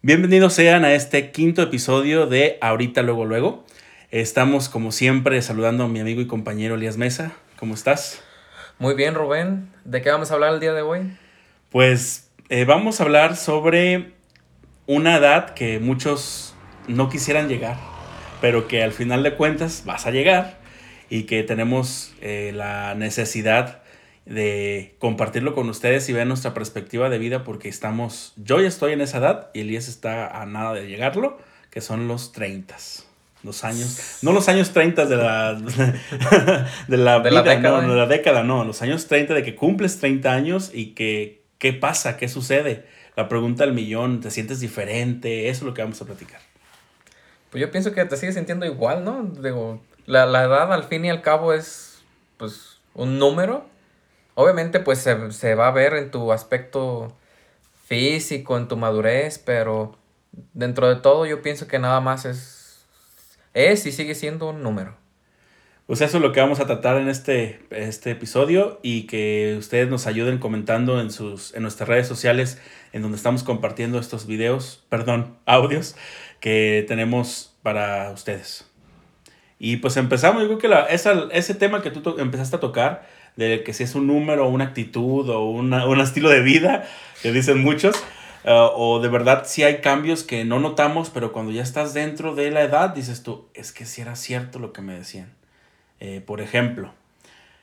Bienvenidos sean a este quinto episodio de Ahorita Luego Luego. Estamos como siempre saludando a mi amigo y compañero Elías Mesa. ¿Cómo estás? Muy bien, Rubén. ¿De qué vamos a hablar el día de hoy? Pues eh, vamos a hablar sobre una edad que muchos no quisieran llegar, pero que al final de cuentas vas a llegar y que tenemos eh, la necesidad de compartirlo con ustedes y ver nuestra perspectiva de vida porque estamos, yo ya estoy en esa edad y Elías está a nada de llegarlo, que son los 30. Los años, no los años 30 de la, de la, vida, década, no, de la década, no, los años 30 de que cumples 30 años y que, ¿qué pasa? ¿Qué sucede? La pregunta del millón, ¿te sientes diferente? Eso es lo que vamos a platicar. Pues yo pienso que te sigues sintiendo igual, ¿no? Digo, la, la edad al fin y al cabo es, pues, un número. Obviamente, pues, se, se va a ver en tu aspecto físico, en tu madurez, pero dentro de todo yo pienso que nada más es es y sigue siendo un número. Pues eso es lo que vamos a tratar en este, este episodio y que ustedes nos ayuden comentando en, sus, en nuestras redes sociales en donde estamos compartiendo estos videos, perdón, audios que tenemos para ustedes. Y pues empezamos, yo creo que la, ese tema que tú empezaste a tocar, de que si es un número, una actitud o un estilo de vida, que dicen muchos, eh, o de verdad si hay cambios que no notamos, pero cuando ya estás dentro de la edad, dices tú, es que si era cierto lo que me decían. Eh, por ejemplo,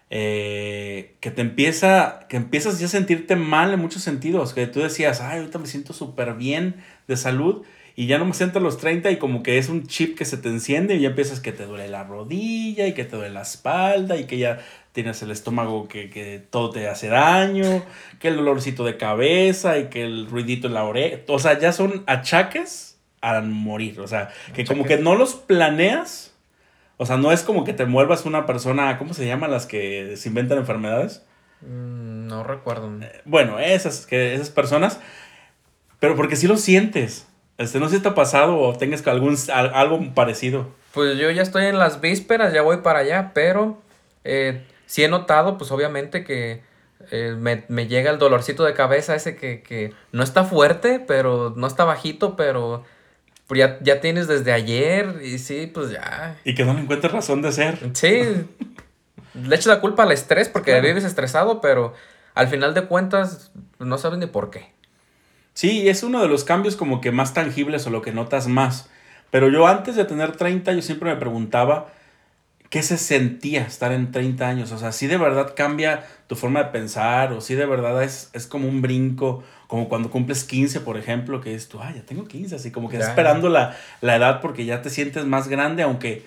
eh, que te empieza, que empiezas ya a sentirte mal en muchos sentidos, que tú decías, ay, ahorita me siento súper bien de salud y ya no me siento a los 30 y como que es un chip que se te enciende y ya empiezas que te duele la rodilla y que te duele la espalda y que ya tienes el estómago que, todo te hace daño, que el dolorcito de cabeza y que el ruidito en la oreja. O sea, ya son achaques a morir. O sea, que como que no los planeas. O sea, no es como que te muevas una persona, ¿cómo se llaman las que se inventan enfermedades? Mm, no recuerdo. Eh, bueno, esas, que, esas personas, pero porque sí lo sientes. Este, no sé si te ha pasado o tengas algún, algo parecido. Pues yo ya estoy en las vísperas, ya voy para allá, pero eh, sí he notado, pues obviamente que eh, me, llega el dolorcito de cabeza ese que, no está fuerte, pero no está bajito, pero ya, ya tienes desde ayer y sí, pues ya. Y que no le encuentres razón de ser. Sí. le echo la culpa al estrés porque vives estresado, pero al final de cuentas no sabes ni por qué. Sí, es uno de los cambios como que más tangibles o lo que notas más. Pero yo antes de tener 30, yo siempre me preguntaba ¿qué se sentía estar en 30 años? O sea, si de verdad cambia tu forma de pensar o si de verdad es, es como un brinco, como cuando cumples 15, por ejemplo, que es tú, ah, ya tengo 15, así como que esperando la, edad porque ya te sientes más grande, aunque,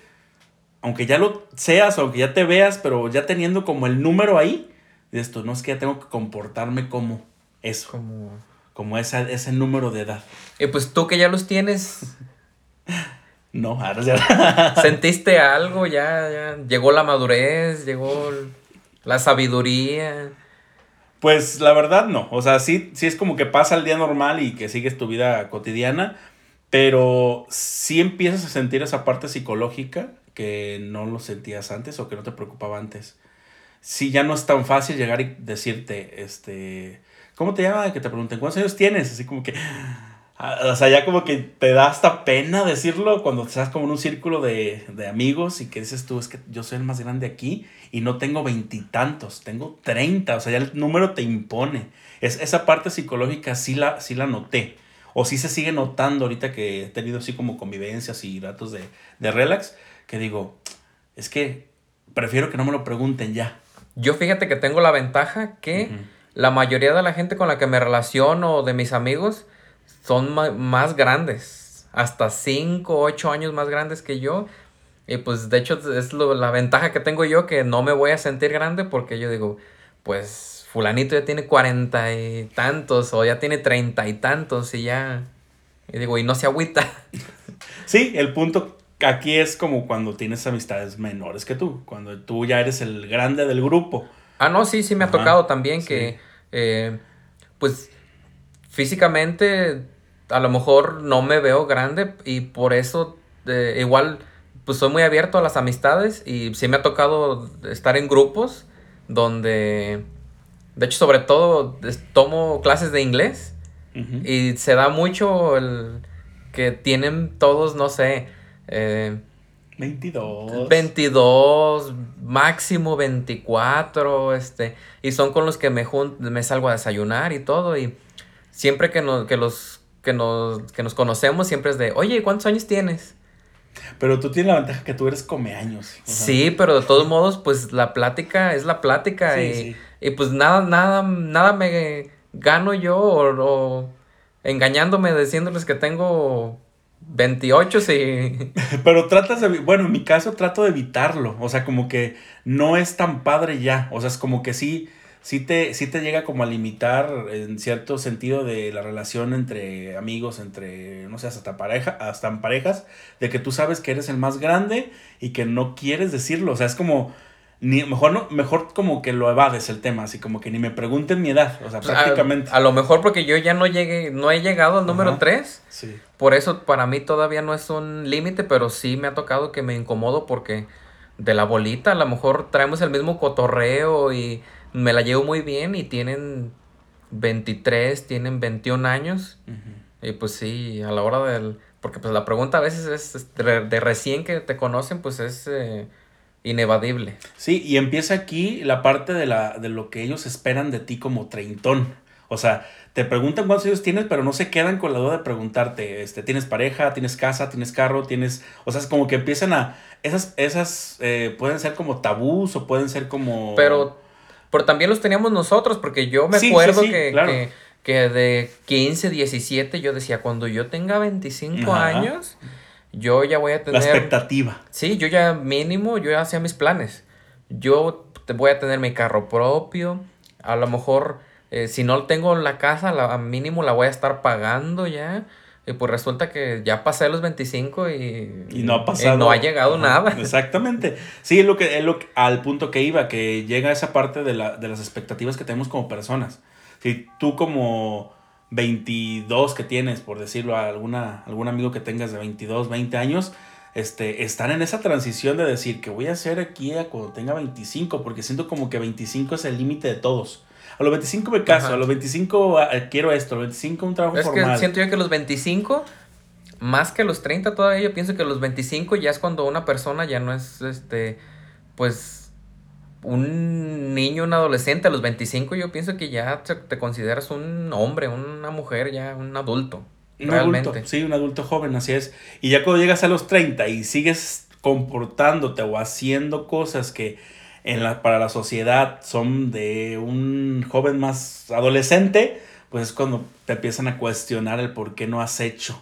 aunque ya lo seas, aunque ya te veas, pero ya teniendo como el número ahí, dices tú, no es que ya tengo que comportarme como eso, como, como ese número de edad. Y pues tú que ya los tienes... No, ahora ya. ¿Sentiste algo? Ya, ya. Llegó la madurez, llegó la sabiduría. Pues la verdad no. O sea, sí, sí es como que pasa el día normal y que sigues tu vida cotidiana. Pero sí empiezas a sentir esa parte psicológica que no lo sentías antes o que no te preocupaba antes. Sí, ya no es tan fácil llegar y decirte, este, ¿cómo te llamas? Que te pregunten, ¿cuántos años tienes? Así como que, o sea, ya como que te da hasta pena decirlo cuando estás como en un círculo de, amigos y que dices tú, es que yo soy el más grande aquí y no tengo veintitantos, tengo treinta, o sea, ya el número te impone. Es, esa parte psicológica sí la, sí la noté, o sí se sigue notando ahorita que he tenido así como convivencias y datos de, relax, que digo, es que prefiero que no me lo pregunten ya. Yo fíjate que tengo la ventaja que la mayoría de la gente con la que me relaciono, de mis amigos, son más grandes, hasta 5, 8 años más grandes que yo. Y pues de hecho es la ventaja que tengo yo que no me voy a sentir grande porque yo digo, pues fulanito ya tiene cuarenta y tantos o ya tiene treinta y tantos y ya... Y digo, y no se agüita. Sí, el punto aquí es como cuando tienes amistades menores que tú, cuando tú ya eres el grande del grupo. Ah, no, sí, sí me ha tocado también que, eh, pues físicamente a lo mejor no me veo grande y por eso eh, igual pues soy muy abierto a las amistades y sí me ha tocado estar en grupos donde de hecho sobre todo tomo clases de inglés Y se da mucho el que tienen todos, no sé, eh, 22. 22, máximo 24, este, y son con los que me, me salgo a desayunar y todo, y siempre que, que, los, que, nos, que nos conocemos, siempre es de, oye, ¿cuántos años tienes? Pero tú tienes la ventaja que tú eres come años. Sí, pero de todos modos, pues la plática es la plática, y, y, pues nada, nada, nada me gano yo o engañándome diciéndoles que tengo 28 sí. Pero tratas de, bueno, en mi caso trato de evitarlo, o sea, como que no es tan padre ya, o sea, es como que sí, sí te, sí te llega como a limitar en cierto sentido de la relación entre amigos, entre, no sé, hasta pareja, hasta en parejas, de que tú sabes que eres el más grande y que no quieres decirlo, o sea, es como ni mejor no mejor como que lo evades el tema así como que ni me pregunten mi edad o sea pues, prácticamente. a, lo mejor porque yo ya no llegué no he llegado al número 3 sí. por eso para mí todavía no es un límite pero sí me ha tocado que me incomodo porque de la bolita a lo mejor traemos el mismo cotorreo y me la llevo muy bien y tienen 23 tienen 21 años. Y pues sí a la hora del porque pues la pregunta a veces es de, recién que te conocen pues es eh, inevadible. Sí, y empieza aquí la parte de, la, de lo que ellos esperan de ti como treintón. O sea, te preguntan cuántos años tienes, pero no se quedan con la duda de preguntarte, este, ¿tienes pareja? ¿Tienes casa? ¿Tienes carro? ¿Tienes...? O sea, es como que empiezan a... Esas, esas eh, pueden ser como tabús o pueden ser como... Pero, pero también los teníamos nosotros, porque yo me acuerdo que, que, de 15, 17, yo decía, cuando yo tenga 25 años yo ya voy a tener... La expectativa. Sí, yo ya mínimo, yo ya hacía mis planes. Yo voy a tener mi carro propio. A lo mejor, eh, si no tengo la casa, la, mínimo la voy a estar pagando ya. Y pues resulta que ya pasé los 25 y, y no ha pasado. no ha llegado nada. Exactamente. Sí, es lo que, es lo al punto que iba, que llega esa parte de, la, de las expectativas que tenemos como personas. Si tú como 22 que tienes, por decirlo a alguna, algún amigo que tengas de 22, 20 años, este, están en esa transición de decir que voy a hacer aquí cuando tenga 25, porque siento como que 25 es el límite de todos. A los 25 me caso, a los 25 ah, quiero esto, a los 25 un trabajo es que siento yo que los 25, más que los 30 todavía, yo pienso que los 25 ya es cuando una persona ya no es, este, pues un niño, un adolescente a los 25, yo pienso que ya te, consideras un hombre, una mujer, ya un adulto. Un realmente. adulto, sí, un adulto joven, así es. Y ya cuando llegas a los 30 y sigues comportándote o haciendo cosas que en la, para la sociedad son de un joven más adolescente, pues es cuando te empiezan a cuestionar el por qué no has hecho.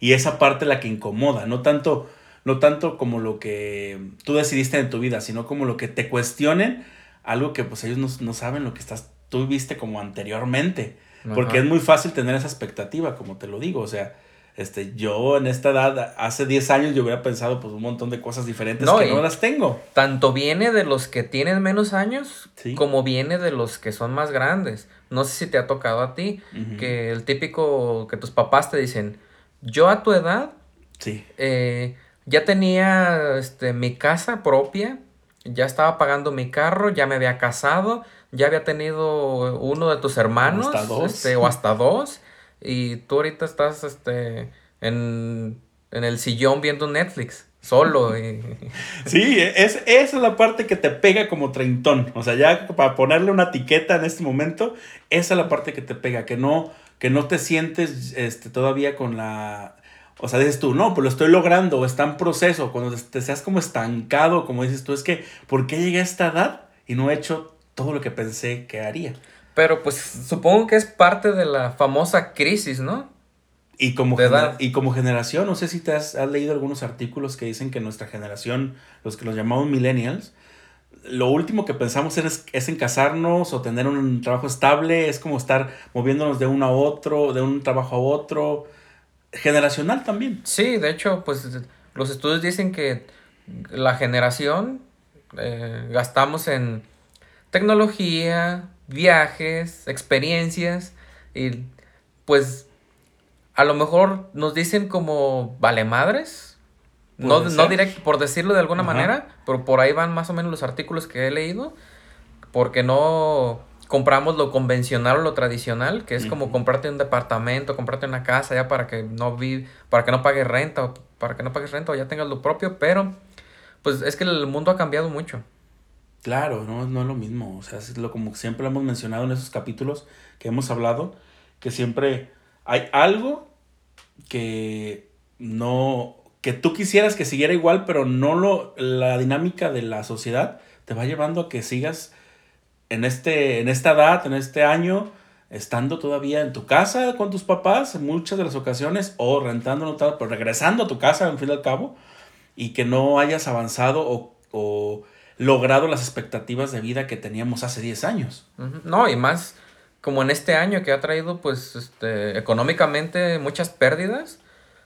Y esa parte la que incomoda, no tanto no tanto como lo que tú decidiste en tu vida, sino como lo que te cuestionen, algo que pues ellos no, saben lo que estás, tú viste como anteriormente. Porque es muy fácil tener esa expectativa, como te lo digo, o sea, este, yo en esta edad, hace 10 años yo hubiera pensado pues un montón de cosas diferentes que no las tengo. Tanto viene de los que tienen menos años, como viene de los que son más grandes. No sé si te ha tocado a ti, que el típico que tus papás te dicen, yo a tu edad, sí. Eh, ya tenía este, mi casa propia, ya estaba pagando mi carro, ya me había casado, ya había tenido uno de tus hermanos, hasta dos. Este, o hasta dos, y tú ahorita estás este, en, el sillón viendo Netflix. Solo. Y... Sí, es, esa es la parte que te pega como treintón. O sea, ya para ponerle una etiqueta en este momento, esa es la parte que te pega, que no, que no te sientes este, todavía con la o sea, dices tú, no, pues lo estoy logrando, o está en proceso, cuando te seas como estancado, como dices tú, es que, ¿por qué llegué a esta edad y no he hecho todo lo que pensé que haría? Pero pues supongo que es parte de la famosa crisis, ¿no? Y como, y como generación, no sé si te has, leído algunos artículos que dicen que nuestra generación, los que los llamamos millennials, lo último que pensamos es, es, en casarnos o tener un trabajo estable, es como estar moviéndonos de uno a otro, de un trabajo a otro generacional también. Sí, de hecho, pues los estudios dicen que la generación eh, gastamos en tecnología, viajes, experiencias y pues a lo mejor nos dicen como vale madres. No, no directo, por decirlo de alguna manera, pero por ahí van más o menos los artículos que he leído. Porque no compramos lo convencional o lo tradicional, que es como comprarte un departamento, comprarte una casa ya para que no vi, para que no pagues renta o para que no pagues renta o ya tengas lo propio, pero pues es que el mundo ha cambiado mucho. Claro, no, no es lo mismo, o sea, es lo como siempre hemos mencionado en esos capítulos que hemos hablado, que siempre hay algo que no que tú quisieras que siguiera igual, pero no lo la dinámica de la sociedad te va llevando a que sigas en este en esta edad, en este año estando todavía en tu casa con tus papás en muchas de las ocasiones o rentando pero regresando a tu casa en fin y al cabo y que no hayas avanzado o, o logrado las expectativas de vida que teníamos hace 10 años. No, y más como en este año que ha traído pues este, económicamente muchas pérdidas,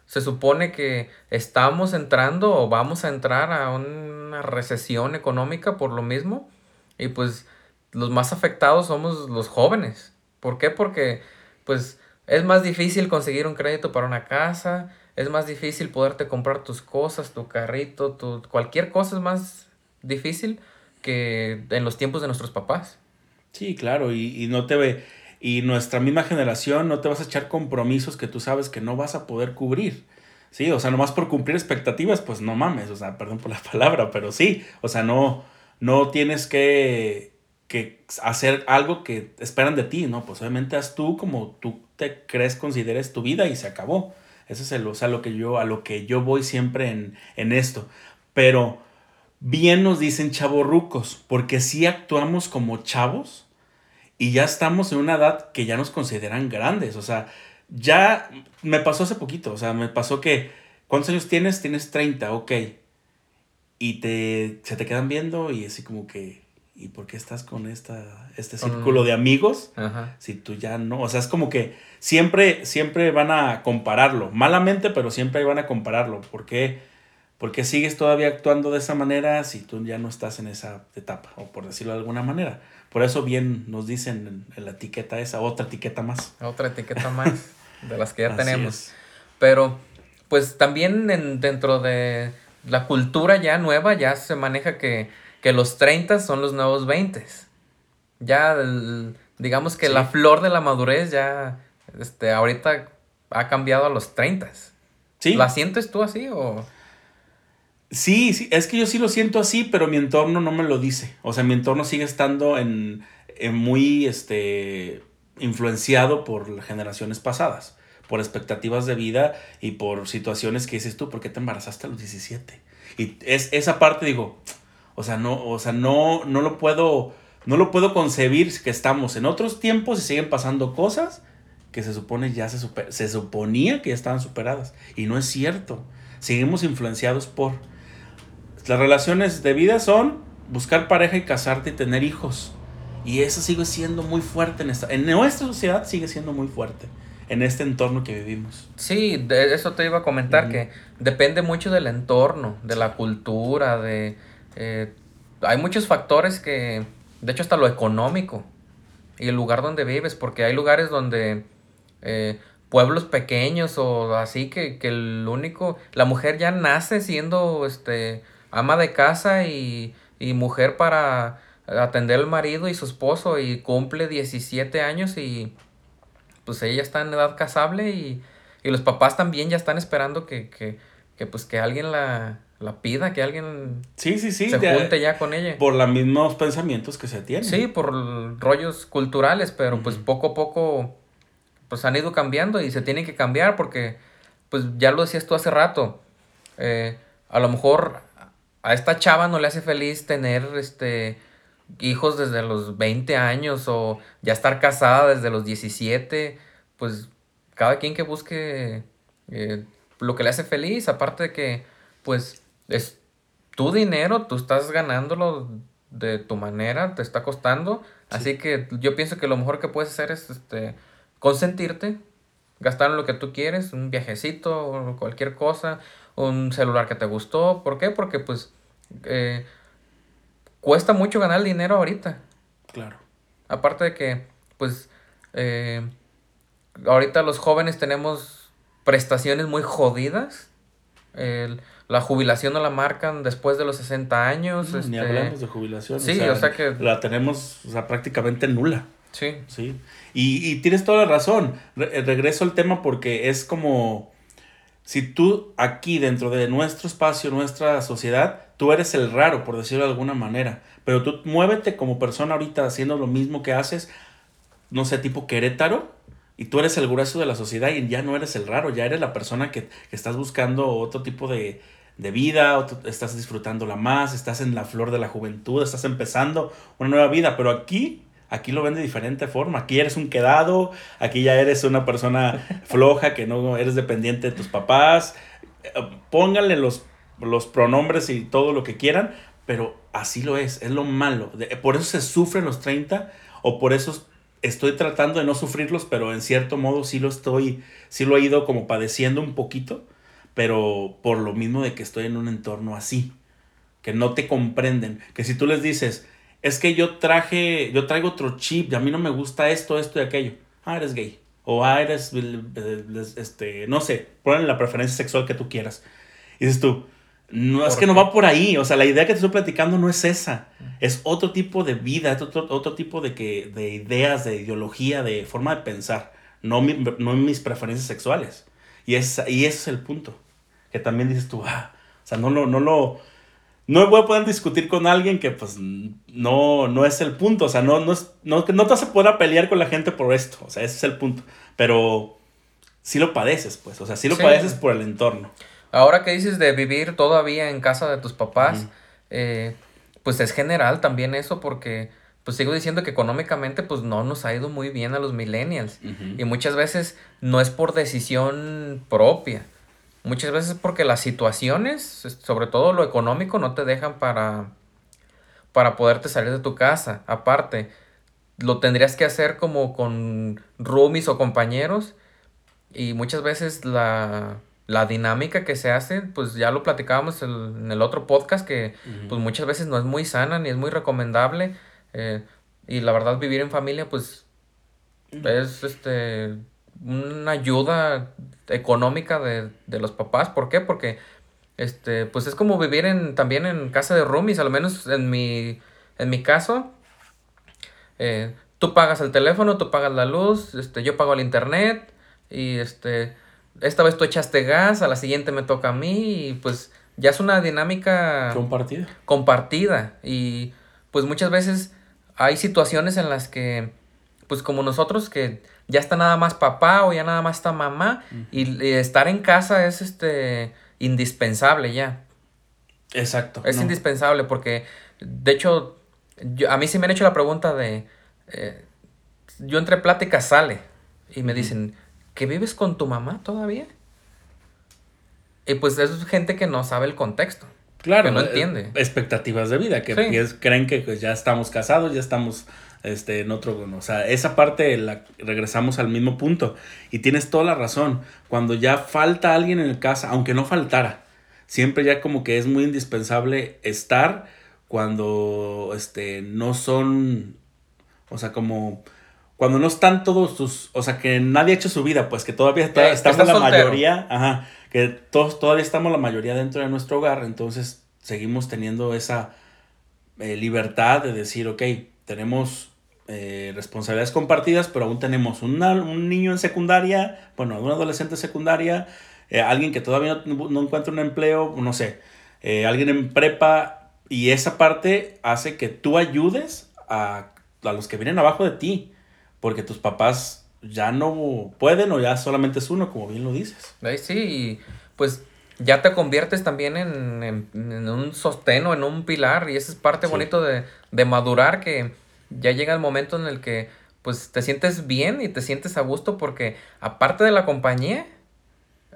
se supone que estamos entrando o vamos a entrar a una recesión económica por lo mismo y pues los más afectados somos los jóvenes. ¿Por qué? Porque pues es más difícil conseguir un crédito para una casa, es más difícil poderte comprar tus cosas, tu carrito, tu, cualquier cosa es más difícil que en los tiempos de nuestros papás. Sí, claro, y, y no te ve, y nuestra misma generación no te vas a echar compromisos que tú sabes que no vas a poder cubrir. Sí, o sea, nomás por cumplir expectativas, pues no mames, o sea, perdón por la palabra, pero sí, o sea, no, no tienes que, que hacer algo que esperan de ti, ¿no? Pues obviamente haz tú como tú te crees, consideres tu vida y se acabó. Eso es el, o sea, lo que yo, a lo que yo voy siempre en, en esto. Pero bien nos dicen chavorrucos, porque si actuamos como chavos y ya estamos en una edad que ya nos consideran grandes. O sea, ya me pasó hace poquito, o sea, me pasó que, ¿cuántos años tienes? Tienes 30, ok. Y te, se te quedan viendo y así como que, ¿y por qué estás con esta, este círculo de amigos? Si tú ya no, o sea, es como que siempre, siempre van a compararlo, malamente, pero siempre van a compararlo. ¿Por qué? ¿Por qué sigues todavía actuando de esa manera si tú ya no estás en esa etapa? O por decirlo de alguna manera. Por eso bien nos dicen en, la etiqueta esa, otra etiqueta más. Otra etiqueta más de las que ya tenemos. Pero, pues también en, dentro de la cultura ya nueva ya se maneja que, los 30 son los nuevos 20. Ya, digamos que la flor de la madurez ya, este, ahorita ha cambiado a los 30. ¿Sí? ¿La sientes tú así o...? Sí, sí, es que yo sí lo siento así, pero mi entorno no me lo dice. O sea, mi entorno sigue estando en, muy este, influenciado por las generaciones pasadas, por expectativas de vida y por situaciones que dices tú, ¿por qué te embarazaste a los 17? Y es, esa parte digo, o sea, no, o sea, no, no lo puedo, no lo puedo concebir que estamos en otros tiempos y siguen pasando cosas que se supone ya se, se suponía que ya estaban superadas. Y no es cierto. Seguimos influenciados por las relaciones de vida son buscar pareja y casarte y tener hijos. Y eso sigue siendo muy fuerte en esta, en nuestra sociedad sigue siendo muy fuerte en este entorno que vivimos. Sí, de eso te iba a comentar que depende mucho del entorno, de la cultura, de eh, hay muchos factores que, de hecho hasta lo económico y el lugar donde vives, porque hay lugares donde eh, pueblos pequeños o así que, que el único, la mujer ya nace siendo este ama de casa y, mujer para atender al marido y su esposo y cumple 17 años y pues ella está en edad casable y, los papás también ya están esperando que, pues que alguien la, pida, que alguien sí, sí, sí, se junte ya con ella. Por los mismos pensamientos que se tienen. Sí, por rollos culturales, pero pues poco a poco pues han ido cambiando y se tienen que cambiar porque pues ya lo decías tú hace rato. Eh, a lo mejor a esta chava no le hace feliz tener este hijos desde los 20 años o ya estar casada desde los 17, pues cada quien que busque eh, lo que le hace feliz, aparte de que pues es tu dinero, tú estás ganándolo de tu manera, te está costando, así que yo pienso que lo mejor que puedes hacer es este consentirte, gastar en lo que tú quieres, un viajecito o cualquier cosa, un celular que te gustó. ¿Por qué? Porque pues eh, cuesta mucho ganar dinero ahorita. Claro. Aparte de que, pues, eh, ahorita los jóvenes tenemos prestaciones muy jodidas. La jubilación no la marcan después de los 60 años. Ni este, hablamos de jubilación. Sí, o sea, que... La tenemos, o sea, prácticamente nula. Sí. Sí. Y, y tienes toda la razón. Re- regreso al tema porque es como si tú aquí dentro de nuestro espacio, nuestra sociedad, tú eres el raro, por decirlo de alguna manera. Pero tú muévete como persona ahorita haciendo lo mismo que haces, no sé, tipo Querétaro, y tú eres el grueso de la sociedad y ya no eres el raro, ya eres la persona que, que estás buscando otro tipo de, de vida, otro- estás disfrutándola más, estás en la flor de la juventud, estás empezando una nueva vida, pero aquí, aquí lo ven de diferente forma, aquí eres un quedado, aquí ya eres una persona floja, que no eres dependiente de tus papás, Eh, pónganle los, los pronombres y todo lo que quieran, pero así lo es, es lo malo, De- por eso se sufren los 30 o por eso estoy tratando de no sufrirlos, pero en cierto modo sí lo estoy, sí lo he ido como padeciendo un poquito, pero por lo mismo de que estoy en un entorno así, que no te comprenden, que si tú les dices, es que yo traje, yo traigo otro chip y a mí no me gusta esto, esto y aquello, ah, eres gay, o ah, eres, este, no sé, ponen la preferencia sexual que tú quieras. Y dices tú, no, es ¿Por que no va por ahí, o sea, la idea que te estoy platicando no es esa, es otro tipo de vida, es otro, otro tipo de, que, de ideas, de ideología, de forma de pensar, no, mi- no mis preferencias sexuales. Y, es, y ese es el punto, que también dices tú, ah, o sea, no, lo no lo... No voy a poder discutir con alguien que pues no, no es el punto, o sea, no, no, es, no, no te vas a poder pelear con la gente por esto, o sea, ese es el punto, pero sí lo padeces, pues, o sea, sí lo Sí. padeces por el entorno. Ahora que dices de vivir todavía en casa de tus papás, eh, pues es general también eso porque pues sigo diciendo que económicamente pues no nos ha ido muy bien a los millennials. Y muchas veces no es por decisión propia. Muchas veces porque las situaciones, sobre todo lo económico, no te dejan para, para poderte salir de tu casa. Aparte, lo tendrías que hacer como con roomies o compañeros. Y muchas veces la, la dinámica que se hace, pues ya lo platicábamos el- en el otro podcast, que pues muchas veces no es muy sana ni es muy recomendable. eh, y la verdad, vivir en familia, pues es este una ayuda económica de, de los papás. ¿Por qué? Porque este, pues es como vivir en, también en casa de roomies, al menos en mi, en mi caso. eh, tú pagas el teléfono, tú pagas la luz, este, yo pago el internet y este, esta vez tú echaste gas, a la siguiente me toca a mí y pues ya es una dinámica Compartido. compartida y pues muchas veces hay situaciones en las que pues como nosotros que ya está nada más papá o ya nada más está mamá y, y estar en casa es este indispensable ya Exacto. es no. indispensable porque de hecho yo- a mí sí me han hecho la pregunta de eh, yo entre pláticas sale y me dicen ¿que vives con tu mamá todavía? y pues es gente que no sabe el contexto Claro, que no eh, entiende. expectativas de vida, que Sí. creen que pues, ya estamos casados, ya estamos este, en otro, o sea, esa parte la, regresamos al mismo punto. Y tienes toda la razón, cuando ya falta alguien en casa, aunque no faltara, siempre ya como que es muy indispensable estar cuando este, no son, o sea, como... Cuando no están todos tus, o sea, que nadie ha hecho su vida, pues que todavía está- Que estamos la soltero. mayoría, ajá, que todos todavía estamos la mayoría dentro de nuestro hogar, entonces seguimos teniendo esa eh, libertad de decir, ok, tenemos eh, responsabilidades compartidas, pero aún tenemos una- un niño en secundaria, bueno, un adolescente en secundaria, eh, alguien que todavía no, encuentra un empleo, no sé, eh, alguien en prepa, y esa parte hace que tú ayudes a, a los que vienen abajo de ti, porque tus papás ya no pueden o ya solamente es uno, como bien lo dices. Sí, pues ya te conviertes también en, en- en un sostén o en un pilar y esa es parte Sí. bonito de, de madurar que ya llega el momento en el que pues te sientes bien y te sientes a gusto porque aparte de la compañía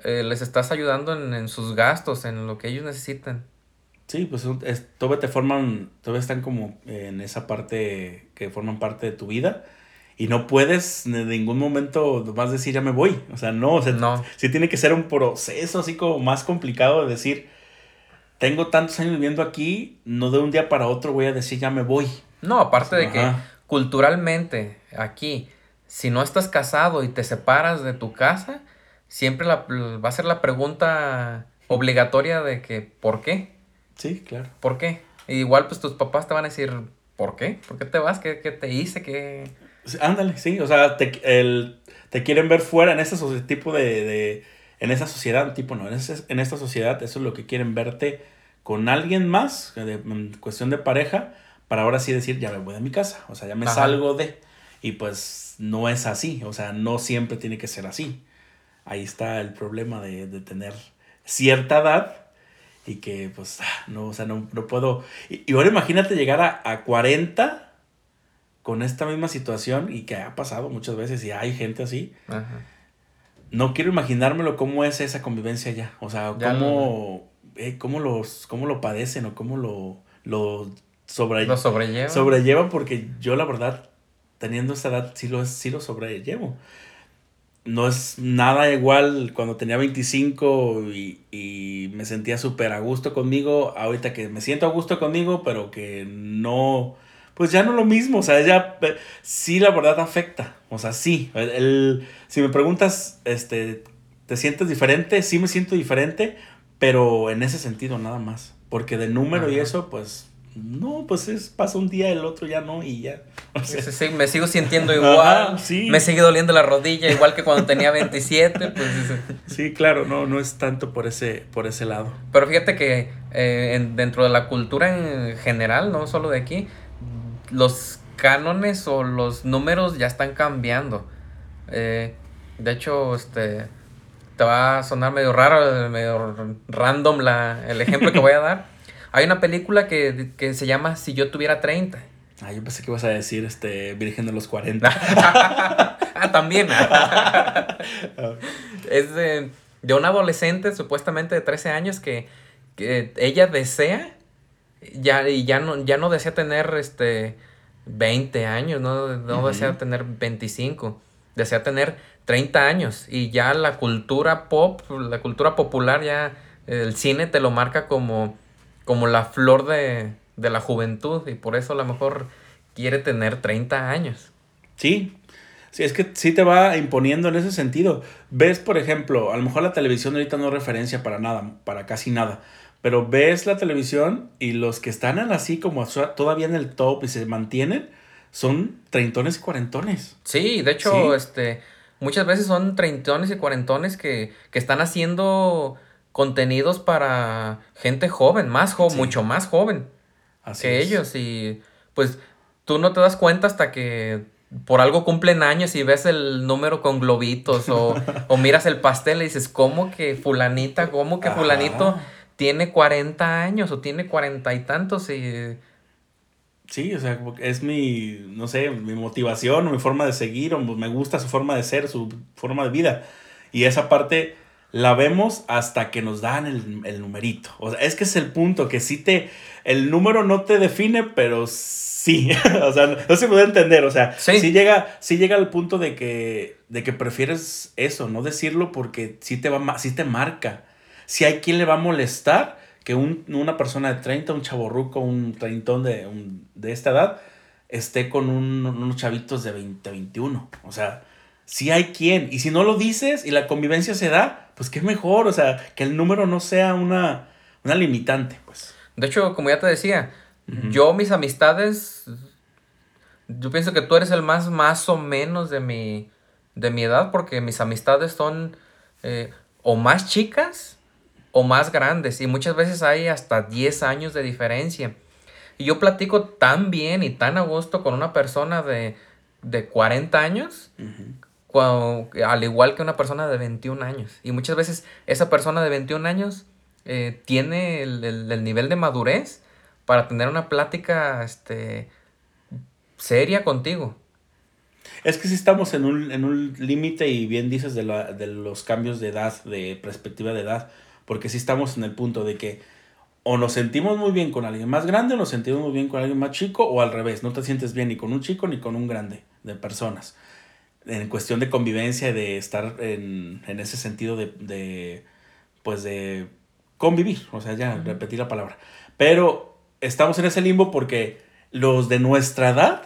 eh, les estás ayudando en, en sus gastos, en lo que ellos necesitan. Sí, pues es- todavía te forman, todavía están como en esa parte que forman parte de tu vida y no puedes en ningún momento más decir ya me voy. O sea, no, o sea, No. sí tiene que ser un proceso así como más complicado de decir, tengo tantos años viviendo aquí, no de un día para otro voy a decir ya me voy. No, aparte de que culturalmente aquí, si no estás casado y te separas de tu casa, siempre la- va a ser la pregunta obligatoria de que ¿por qué? Sí, claro. ¿Por qué? Y igual pues tus papás te van a decir ¿por qué? ¿Por qué te vas? ¿Qué, qué te hice? ¿Qué, Ándale, sí, o sea, te, el, te quieren ver fuera en ese tipo de, de, en esa sociedad, tipo no, en, en esta sociedad eso es lo que quieren verte con alguien más, de, en cuestión de pareja, para ahora sí decir, ya me voy de mi casa, o sea, ya me salgo de, y pues no es así, o sea, no siempre tiene que ser así. Ahí está el problema de, de tener cierta edad y que pues ah, no, o sea, no, no puedo. Y, ahora imagínate llegar a, a 40 con esta misma situación y que ha pasado muchas veces y hay gente así. No quiero imaginármelo cómo es esa convivencia ya. O sea, cómo, eh, cómo, los, cómo lo padecen o cómo lo, lo, sobre, lo sobrellevan. Sobrellevan porque yo la verdad, teniendo esa edad, sí lo, sí lo sobrellevo no es nada igual cuando tenía 25 y, y me sentía súper a gusto conmigo, ahorita que me siento a gusto conmigo, pero que no, pues ya no lo mismo, o sea, ya sí la verdad afecta, o sea, sí, el, si me preguntas, este, ¿te sientes diferente? Sí me siento diferente, pero en ese sentido nada más, porque de número y eso, pues no, pues es, pasa un día, el otro ya no, y ya. me sigo sintiendo igual. Me sigue doliendo la rodilla, igual que cuando tenía 27. Pues, sí, claro, no, no es tanto por ese, por ese lado. Pero fíjate que eh, dentro de la cultura en general, no solo de aquí, los cánones o los números ya están cambiando. Eh, de hecho, este te va a sonar medio raro, medio random la, el ejemplo que voy a dar. Hay una película que, se llama Si yo tuviera 30. Ah, yo pensé que ibas a decir este Virgen de los 40. ah, también. es de, de una adolescente supuestamente de 13 años que, ella desea ya, y ya no, ya no desea tener este 20 años, no, no desea tener 25, desea tener 30 años y ya la cultura pop, la cultura popular ya el cine te lo marca como como la flor de, la juventud y por eso a lo mejor quiere tener 30 años. Sí, sí, es que sí te va imponiendo en ese sentido. Ves, por ejemplo, a lo mejor la televisión ahorita no es referencia para nada, para casi nada, pero ves la televisión y los que están así como todavía en el top y se mantienen, son treintones y cuarentones. Sí, de hecho, este, muchas veces son treintones y cuarentones que, que están haciendo contenidos para gente joven, más joven, mucho más joven que ellos. Y pues tú no te das cuenta hasta que por algo cumplen años y ves el número con globitos o, miras el pastel y dices, ¿cómo que fulanita, cómo que fulanito tiene 40 años o tiene cuarenta y tantos? Y... Sí, o sea, es mi, no sé, mi motivación o mi forma de seguir, o me gusta su forma de ser, su forma de vida. Y esa parte la vemos hasta que nos dan el, numerito. O sea, es que es el punto, que sí te, el número no te define, pero sí. o sea, no, se puede entender. O sea, sí. llega, sí llega al punto de que, de que prefieres eso, no decirlo porque sí te, va, sí te marca. Si hay quien le va a molestar que una persona de 30, un chaborruco, un treintón de, de esta edad, esté con unos chavitos de 20, 21. O sea, si hay quien. Y si no lo dices y la convivencia se da, pues qué mejor. O sea, que el número no sea una, una limitante, pues. De hecho, como ya te decía, yo mis amistades, yo pienso que tú eres el más más o menos de mi, de mi edad, porque mis amistades son eh, o más chicas o más grandes. Y muchas veces hay hasta 10 años de diferencia. Y yo platico tan bien y tan a gusto con una persona de, de 40 años al igual que una persona de 21 años. Y muchas veces esa persona de 21 años eh, tiene el, nivel de madurez para tener una plática este, seria contigo. Es que si estamos en un, en un límite y bien dices de, de, los cambios de edad, de perspectiva de edad, porque si estamos en el punto de que o nos sentimos muy bien con alguien más grande o nos sentimos muy bien con alguien más chico o al revés, no te sientes bien ni con un chico ni con un grande de personas en cuestión de convivencia, de estar en, ese sentido de, pues de convivir, o sea, ya repetir la palabra. Pero estamos en ese limbo porque los de nuestra edad,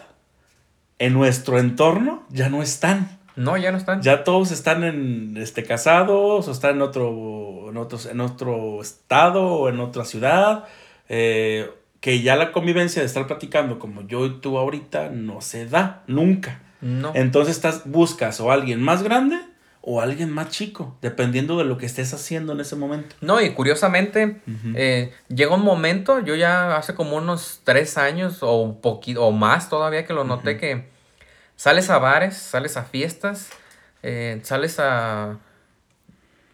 en nuestro entorno, ya no están. No, ya no están. Ya todos están en este casados o están en otro en otros en otro estado o en otra ciudad eh, que ya la convivencia de estar platicando como yo y tú ahorita no se da nunca. No. Entonces estás, buscas o alguien más grande o alguien más chico, dependiendo de lo que estés haciendo en ese momento. No, y curiosamente, eh, llega un momento, yo ya hace como unos tres años o un poquito, o más todavía que lo noté, que sales a bares, sales a fiestas, eh, sales a,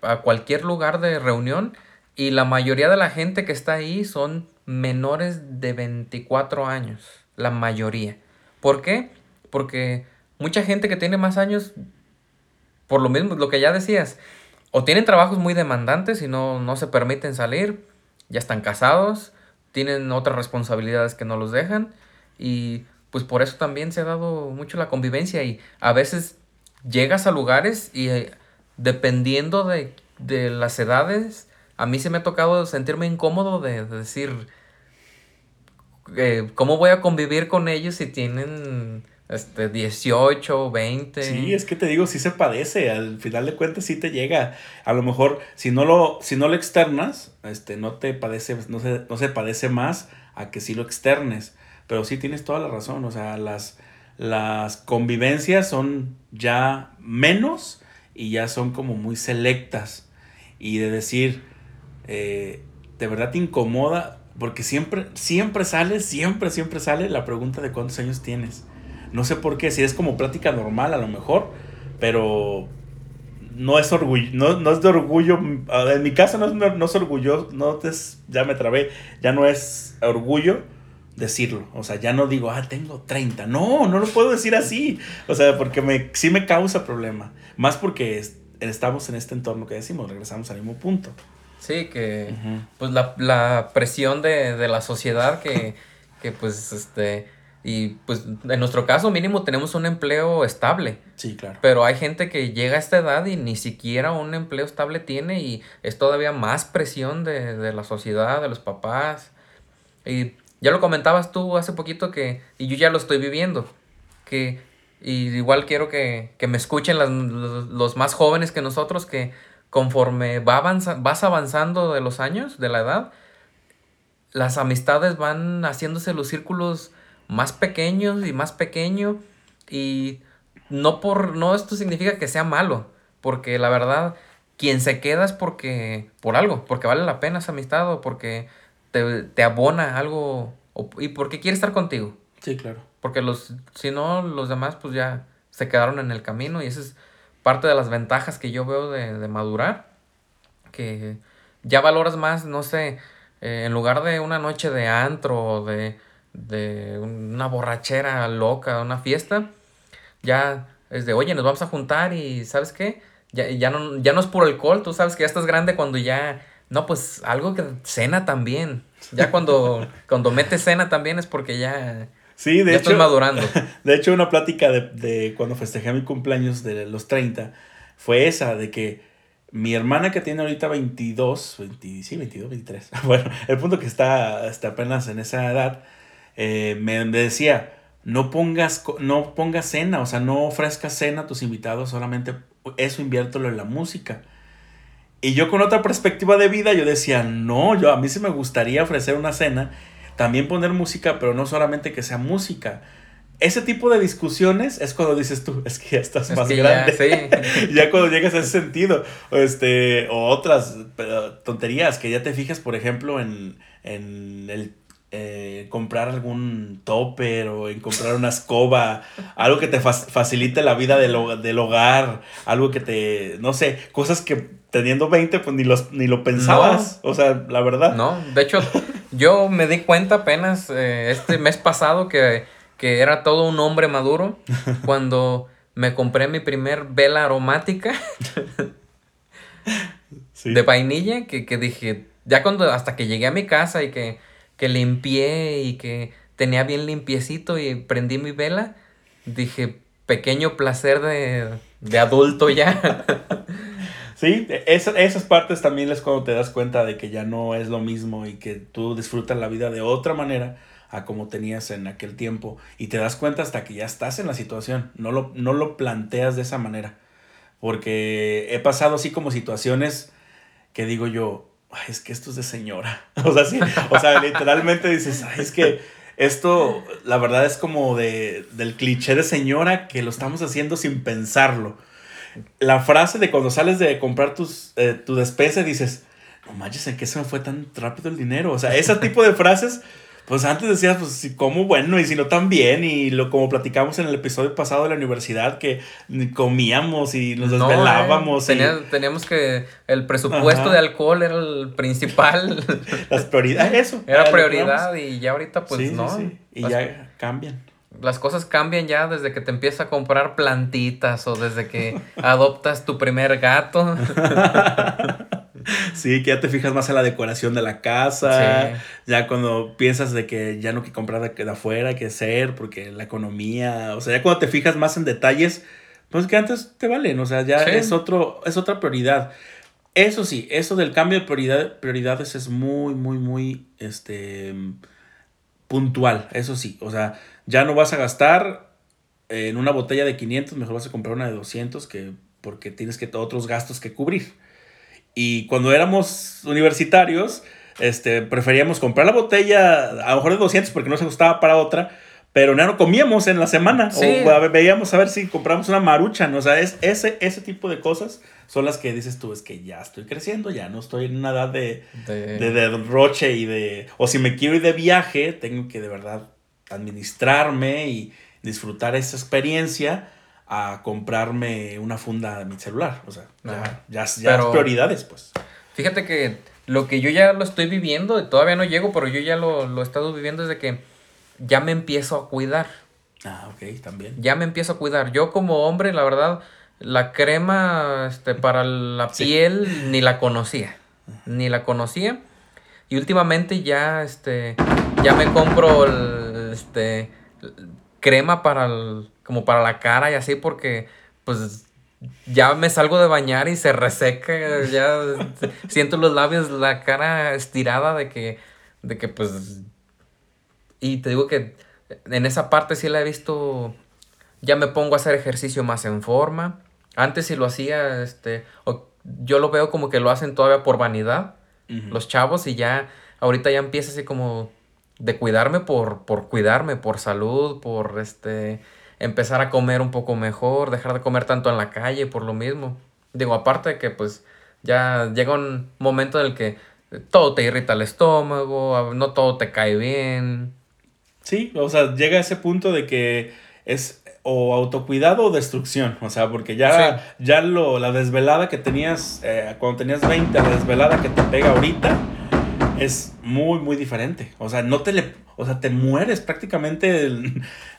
a cualquier lugar de reunión y la mayoría de la gente que está ahí son menores de 24 años, la mayoría. ¿Por qué? Porque mucha gente que tiene más años por lo mismo, lo que ya decías, o tienen trabajos muy demandantes y no, no se permiten salir, ya están casados, tienen otras responsabilidades que no los dejan y pues por eso también se ha dado mucho la convivencia y a veces llegas a lugares y eh, dependiendo de, las edades, a mí se me ha tocado sentirme incómodo de, decir, eh, ¿cómo voy a convivir con ellos si tienen este, 18, 20. Sí, es que te digo, sí se padece, al final de cuentas sí te llega. A lo mejor, si no lo, si no lo externas, este, no te padece, no se, no se padece más a que sí lo externes. Pero sí tienes toda la razón, o sea, las, las convivencias son ya menos y ya son como muy selectas. Y de decir, eh, de verdad te incomoda, porque siempre, siempre sale, siempre, siempre sale la pregunta de cuántos años tienes. No sé por qué, si es como plática normal a lo mejor, pero no es orgullo, no, es de orgullo, en mi caso no es, no es orgullo, no es, ya me trabé, ya no es orgullo decirlo, o sea, ya no digo, ah, tengo 30, no, no lo puedo decir así, o sea, porque me, sí me causa problema, más porque estamos en este entorno que decimos, regresamos al mismo punto. Sí, que pues la, presión de, de, la sociedad que, que pues este y pues en nuestro caso mínimo tenemos un empleo estable. Sí, claro. Pero hay gente que llega a esta edad y ni siquiera un empleo estable tiene y es todavía más presión de, la sociedad, de los papás. Y ya lo comentabas tú hace poquito que, y yo ya lo estoy viviendo, que y igual quiero que, me escuchen los, más jóvenes que nosotros, que conforme va vas avanzando de los años, de la edad, las amistades van haciéndose los círculos más pequeños y más pequeño y no por no esto significa que sea malo, porque la verdad quien se queda es porque por algo, porque vale la pena esa amistad o porque te, abona algo y porque quiere estar contigo. Sí, claro. Porque los si no los demás pues ya se quedaron en el camino y esa es parte de las ventajas que yo veo de, madurar, que ya valoras más, no sé, eh, en lugar de una noche de antro o de de una borrachera loca, una fiesta, ya es de, oye, nos vamos a juntar y ¿sabes qué? Ya, ya, no, ya no es por alcohol, tú sabes que ya estás grande cuando ya, no, pues algo que cena también. Ya cuando, cuando metes cena también es porque ya... Sí, de hecho. madurando. De hecho, una plática de, de, cuando festejé mi cumpleaños de los 30 fue esa, de que mi hermana que tiene ahorita 22, sí, 22, 23. Bueno, el punto que está, está apenas en esa edad, eh, me decía, no pongas, no pongas cena, o sea, no ofrezcas cena a tus invitados, solamente eso inviértelo en la música. Y yo con otra perspectiva de vida, yo decía, no, yo a mí sí me gustaría ofrecer una cena, también poner música, pero no solamente que sea música. Ese tipo de discusiones es cuando dices tú, es que ya estás más grande. Ya, cuando llegas a ese sentido. Este, o otras tonterías, que ya te fijas, por ejemplo, en, en el eh, comprar algún topper o en comprar una escoba, algo que te facilite la vida del, del, hogar, algo que te, no sé, cosas que teniendo 20 pues ni, los, ni lo pensabas, o sea, la verdad. No, de hecho yo me di cuenta apenas eh, este mes pasado que, era todo un hombre maduro cuando me compré mi primer vela aromática de vainilla que, que dije, ya cuando hasta que llegué a mi casa y que que limpié y que tenía bien limpiecito y prendí mi vela, dije, pequeño placer de, adulto ya. Sí, esas partes también es cuando te das cuenta de que ya no es lo mismo y que tú disfrutas la vida de otra manera a como tenías en aquel tiempo. Y te das cuenta hasta que ya estás en la situación, no lo, no lo planteas de esa manera, porque he pasado así como situaciones que digo yo, es que esto es de señora. O sea, sí, o sea, literalmente dices, es que esto, la verdad, es como de, del cliché de señora que lo estamos haciendo sin pensarlo. La frase de cuando sales de comprar tus, eh, tu despensa dices, no manches, ¿en qué se me fue tan rápido el dinero? O sea, ese tipo de frases pues antes decías, pues, como bueno y si no tan bien. Y lo como platicamos en el episodio pasado de la universidad, que comíamos y nos desvelábamos. teníamos que. El presupuesto de alcohol era el principal. Las prioridades, eso. Era prioridad y ya ahorita, pues no. Y ya cambian. Las cosas cambian ya desde que te empiezas a comprar plantitas o desde que adoptas tu primer gato. Sí, que ya te fijas más en la decoración de la casa. Ya cuando piensas de que ya no hay que comprar de, afuera, hay que ser, porque la economía. O sea, ya cuando te fijas más en detalles, pues que antes te valen. O sea, ya es, otro, es otra prioridad. Eso sí, eso del cambio de prioridad, prioridades es muy, muy, muy este, puntual. Eso sí. O sea, ya no vas a gastar en una botella de 500, mejor vas a comprar una de 200 que, porque tienes que otros gastos que cubrir. Y cuando éramos universitarios, este, preferíamos comprar la botella, a lo mejor de 200 porque no se gustaba para otra, pero no comíamos en la semana. O veíamos a ver si compramos una marucha. O sea, es, ese, ese tipo de cosas son las que dices tú, es que ya estoy creciendo, ya no estoy en una edad de, de... de, de roche y de... O si me quiero ir de viaje, tengo que de verdad administrarme y disfrutar esa experiencia a comprarme una funda de mi celular. O sea, ya, ya, prioridades, pues. Fíjate que lo que yo ya lo estoy viviendo, todavía no llego, pero yo ya lo, lo he estado viviendo desde que ya me empiezo a cuidar. Ah, ok, también. Ya me empiezo a cuidar. Yo como hombre, la verdad, la crema este, para la piel ni la conocía. Ni la conocía. Y últimamente ya, este, ya me compro el, este, crema para el, como para la cara y así porque pues ya me salgo de bañar y se reseca, ya siento los labios, la cara estirada de que, de que pues, y te digo que en esa parte sí la he visto, ya me pongo a hacer ejercicio más en forma, antes sí lo hacía, este, yo lo veo como que lo hacen todavía por vanidad, los chavos, y ya, ahorita ya empieza así como de cuidarme por, por cuidarme, por salud, por este empezar a comer un poco mejor, dejar de comer tanto en la calle por lo mismo. Digo, aparte de que pues ya llega un momento en el que todo te irrita el estómago, no todo te cae bien. Sí, o sea, llega ese punto de que es o autocuidado o destrucción, o sea, porque ya, ya lo, la desvelada que tenías eh, cuando tenías 20, la desvelada que te pega ahorita, es muy, muy diferente. O sea, no te le, o sea, te mueres prácticamente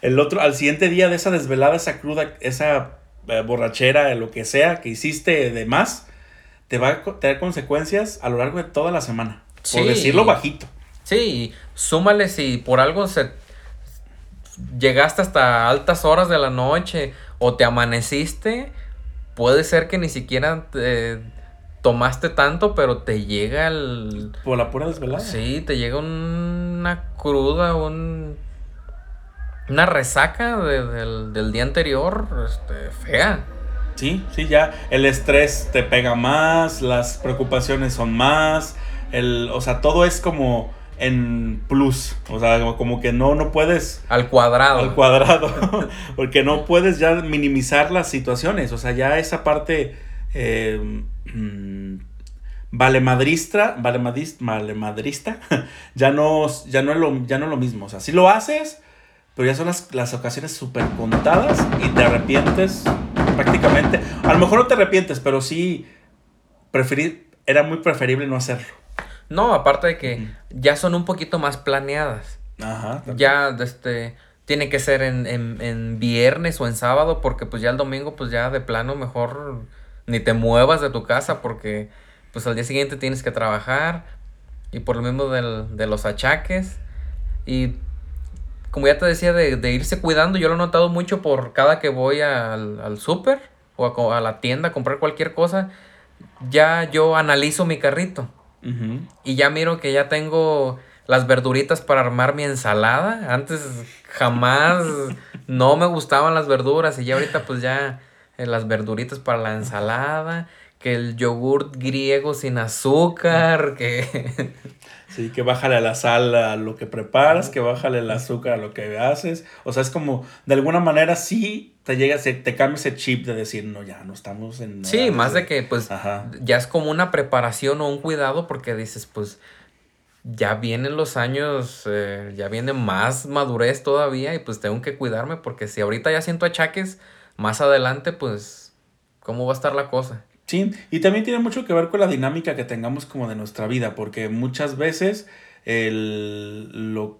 el, otro, al siguiente día de esa desvelada, esa cruda, esa eh, borrachera, lo que sea que hiciste de más, te va a tener consecuencias a lo largo de toda la semana. Por decirlo bajito. Sí, súmale si por algo se llegaste hasta altas horas de la noche o te amaneciste, puede ser que ni siquiera te, tomaste tanto, pero te llega el... Por la pura desvelada. Sí, te llega una cruda, un... Una resaca del, día anterior, este, fea. Sí, sí, ya el estrés te pega más, las preocupaciones son más, el, o sea, todo es como en plus, o sea, como que no, no puedes... Al cuadrado. Al cuadrado, porque no puedes ya minimizar las situaciones, o sea, ya esa parte eh, mm, vale madrista, vale, madrista, ya no, ya, no es lo, ya no lo mismo. O sea, si lo haces, pero ya son las, ocasiones súper contadas y te arrepientes prácticamente. A lo mejor no te arrepientes, pero sí preferir, era muy preferible no hacerlo. No, aparte de que ya son un poquito más planeadas. Ajá. Ya, este, tiene que ser en, en, en, viernes o en sábado, porque pues ya el domingo, pues ya de plano mejor ni te muevas de tu casa porque pues al día siguiente tienes que trabajar y por lo mismo de los achaques. Y como ya te decía de, irse cuidando, yo lo he notado mucho por cada que voy al, al súper o a, la tienda a comprar cualquier cosa, ya yo analizo mi carrito. Y ya miro que ya tengo las verduritas para armar mi ensalada. Antes jamás no me gustaban las verduras y ya ahorita pues ya las verduritas para la ensalada, que el yogurt griego sin azúcar, que... Sí, que bájale la sal a lo que preparas, que bájale el azúcar a lo que haces. O sea, es como, de alguna manera sí te llega, te cambia ese chip de decir, no, ya no estamos en... Sí, más de, que pues ya es como una preparación o un cuidado porque dices, pues ya vienen los años, eh, ya viene más madurez todavía y pues tengo que cuidarme porque si ahorita ya siento achaques, más adelante pues, ¿cómo va a estar la cosa? Sí, y también tiene mucho que ver con la dinámica que tengamos como de nuestra vida, porque muchas veces, el, lo,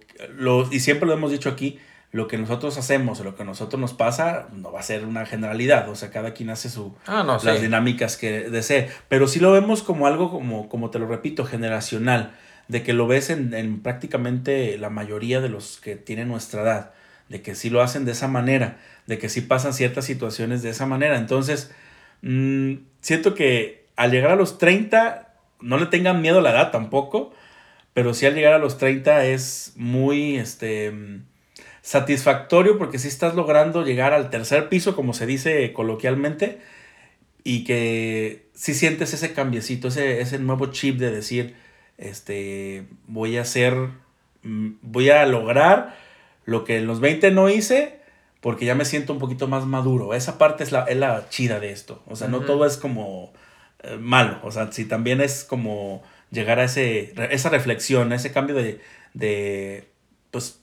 y siempre lo hemos dicho aquí, lo que nosotros hacemos o lo que a nosotros nos pasa no va a ser una generalidad, o sea, cada quien hace su, ah, las dinámicas que desee, pero sí lo vemos como algo, como, como te lo repito, generacional, de que lo ves en, en prácticamente la mayoría de los que tienen nuestra edad, de que sí lo hacen de esa manera, de que sí pasan ciertas situaciones de esa manera, entonces Mm, siento que al llegar a los 30, no le tengan miedo a la edad tampoco, pero sí al llegar a los 30 es muy este, satisfactorio porque sí estás logrando llegar al tercer piso, como se dice coloquialmente, y que sí sientes ese cambiecito, ese, ese nuevo chip de decir, este, voy a hacer, mm, voy a lograr lo que en los 20 no hice, porque ya me siento un poquito más maduro. Esa parte es la, es la chida de esto. O sea, no todo es como eh, malo. O sea, si también es como llegar a ese, esa reflexión, a ese cambio de, de, pues,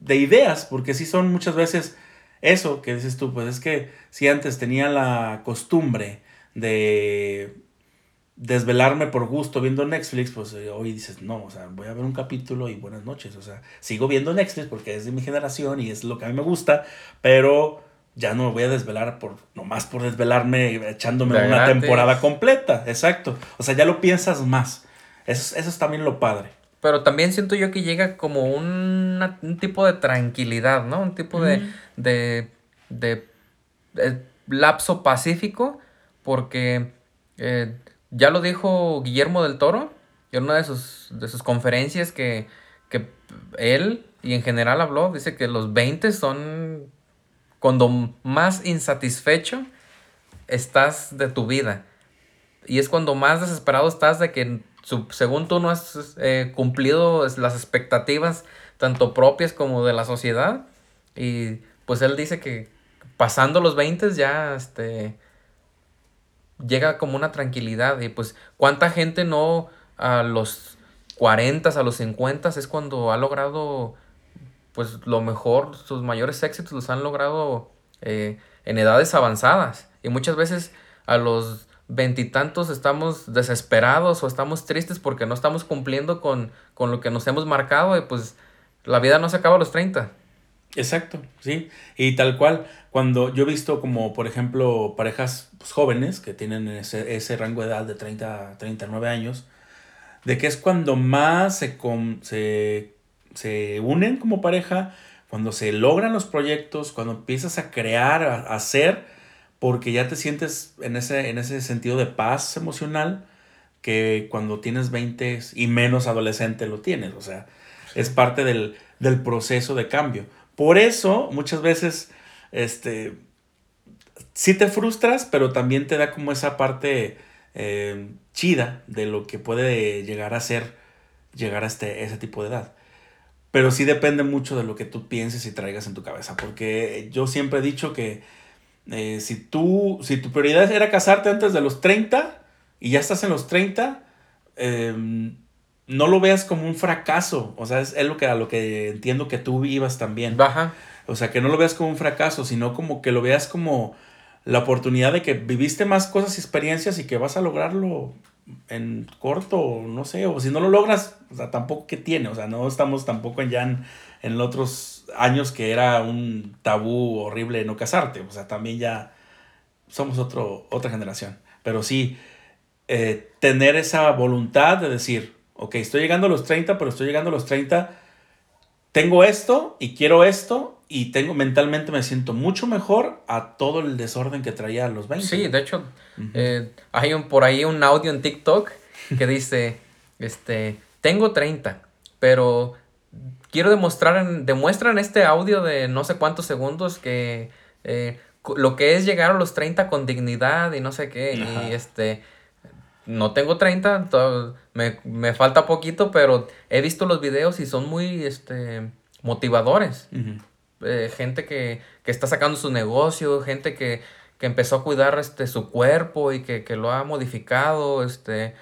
de ideas, porque sí son muchas veces eso que dices tú, pues es que si antes tenía la costumbre de desvelarme por gusto viendo Netflix, pues eh, hoy dices, no, o sea, voy a ver un capítulo y buenas noches, o sea, sigo viendo Netflix porque es de mi generación y es lo que a mí me gusta, pero ya no me voy a desvelar por, nomás por desvelarme echándome una temporada completa, exacto, o sea, ya lo piensas más, eso, eso es también lo padre. Pero también siento yo que llega como un, un tipo de tranquilidad, ¿no? Un tipo de, de, de, lapso pacífico, porque... Eh, ya lo dijo Guillermo del Toro en una de sus, de sus conferencias que, que él y en general habló, dice que los 20 son cuando más insatisfecho estás de tu vida. Y es cuando más desesperado estás de que según tú no has eh, cumplido las expectativas tanto propias como de la sociedad. Y pues él dice que pasando los 20 ya este, llega como una tranquilidad y pues cuánta gente no a los 40, a los 50 es cuando ha logrado pues lo mejor, sus mayores éxitos los han logrado eh, en edades avanzadas y muchas veces a los veintitantos estamos desesperados o estamos tristes porque no estamos cumpliendo con, con lo que nos hemos marcado y pues la vida no se acaba a los 30. Exacto, sí. Y tal cual, cuando yo he visto como, por ejemplo, parejas pues, jóvenes que tienen ese, ese, rango de edad de 30 a 39 años, de que es cuando más se, se, se unen como pareja, cuando se logran los proyectos, cuando empiezas a crear, a, hacer, porque ya te sientes en ese, en ese sentido de paz emocional que cuando tienes 20 y menos adolescente lo tienes. O sea, es parte del, del proceso de cambio. Por eso, muchas veces, este, sí te frustras, pero también te da como esa parte eh, chida de lo que puede llegar a ser, llegar a este, ese tipo de edad. Pero sí depende mucho de lo que tú pienses y traigas en tu cabeza, porque yo siempre he dicho que eh, si tú, si tu prioridad era casarte antes de los 30 y ya estás en los 30, no lo veas como un fracaso. O sea, es, lo que a lo que entiendo que tú vivas también. Baja. O sea, que no lo veas como un fracaso, sino como que lo veas como la oportunidad de que viviste más cosas y experiencias y que vas a lograrlo en corto, no sé, o si no lo logras, o sea, tampoco que tiene, o sea, no estamos tampoco en ya en, en otros años que era un tabú horrible no casarte, o sea, también ya somos otro, otra generación, pero sí, eh, tener esa voluntad de decir, ok, estoy llegando a los 30, pero estoy llegando a los 30, tengo esto y quiero esto y tengo mentalmente me siento mucho mejor a todo el desorden que traía a los 20. Sí, de hecho, eh, hay un, por ahí un audio en TikTok que dice, este, tengo 30, pero quiero demostrar, en, demuestra en este audio de no sé cuántos segundos que eh, lo que es llegar a los 30 con dignidad y no sé qué. Y este, no tengo 30, me, me, falta poquito, pero he visto los videos y son muy este, motivadores. Eh, gente que, que, está sacando su negocio, gente que, que empezó a cuidar este, su cuerpo y que, que, lo ha modificado. Este,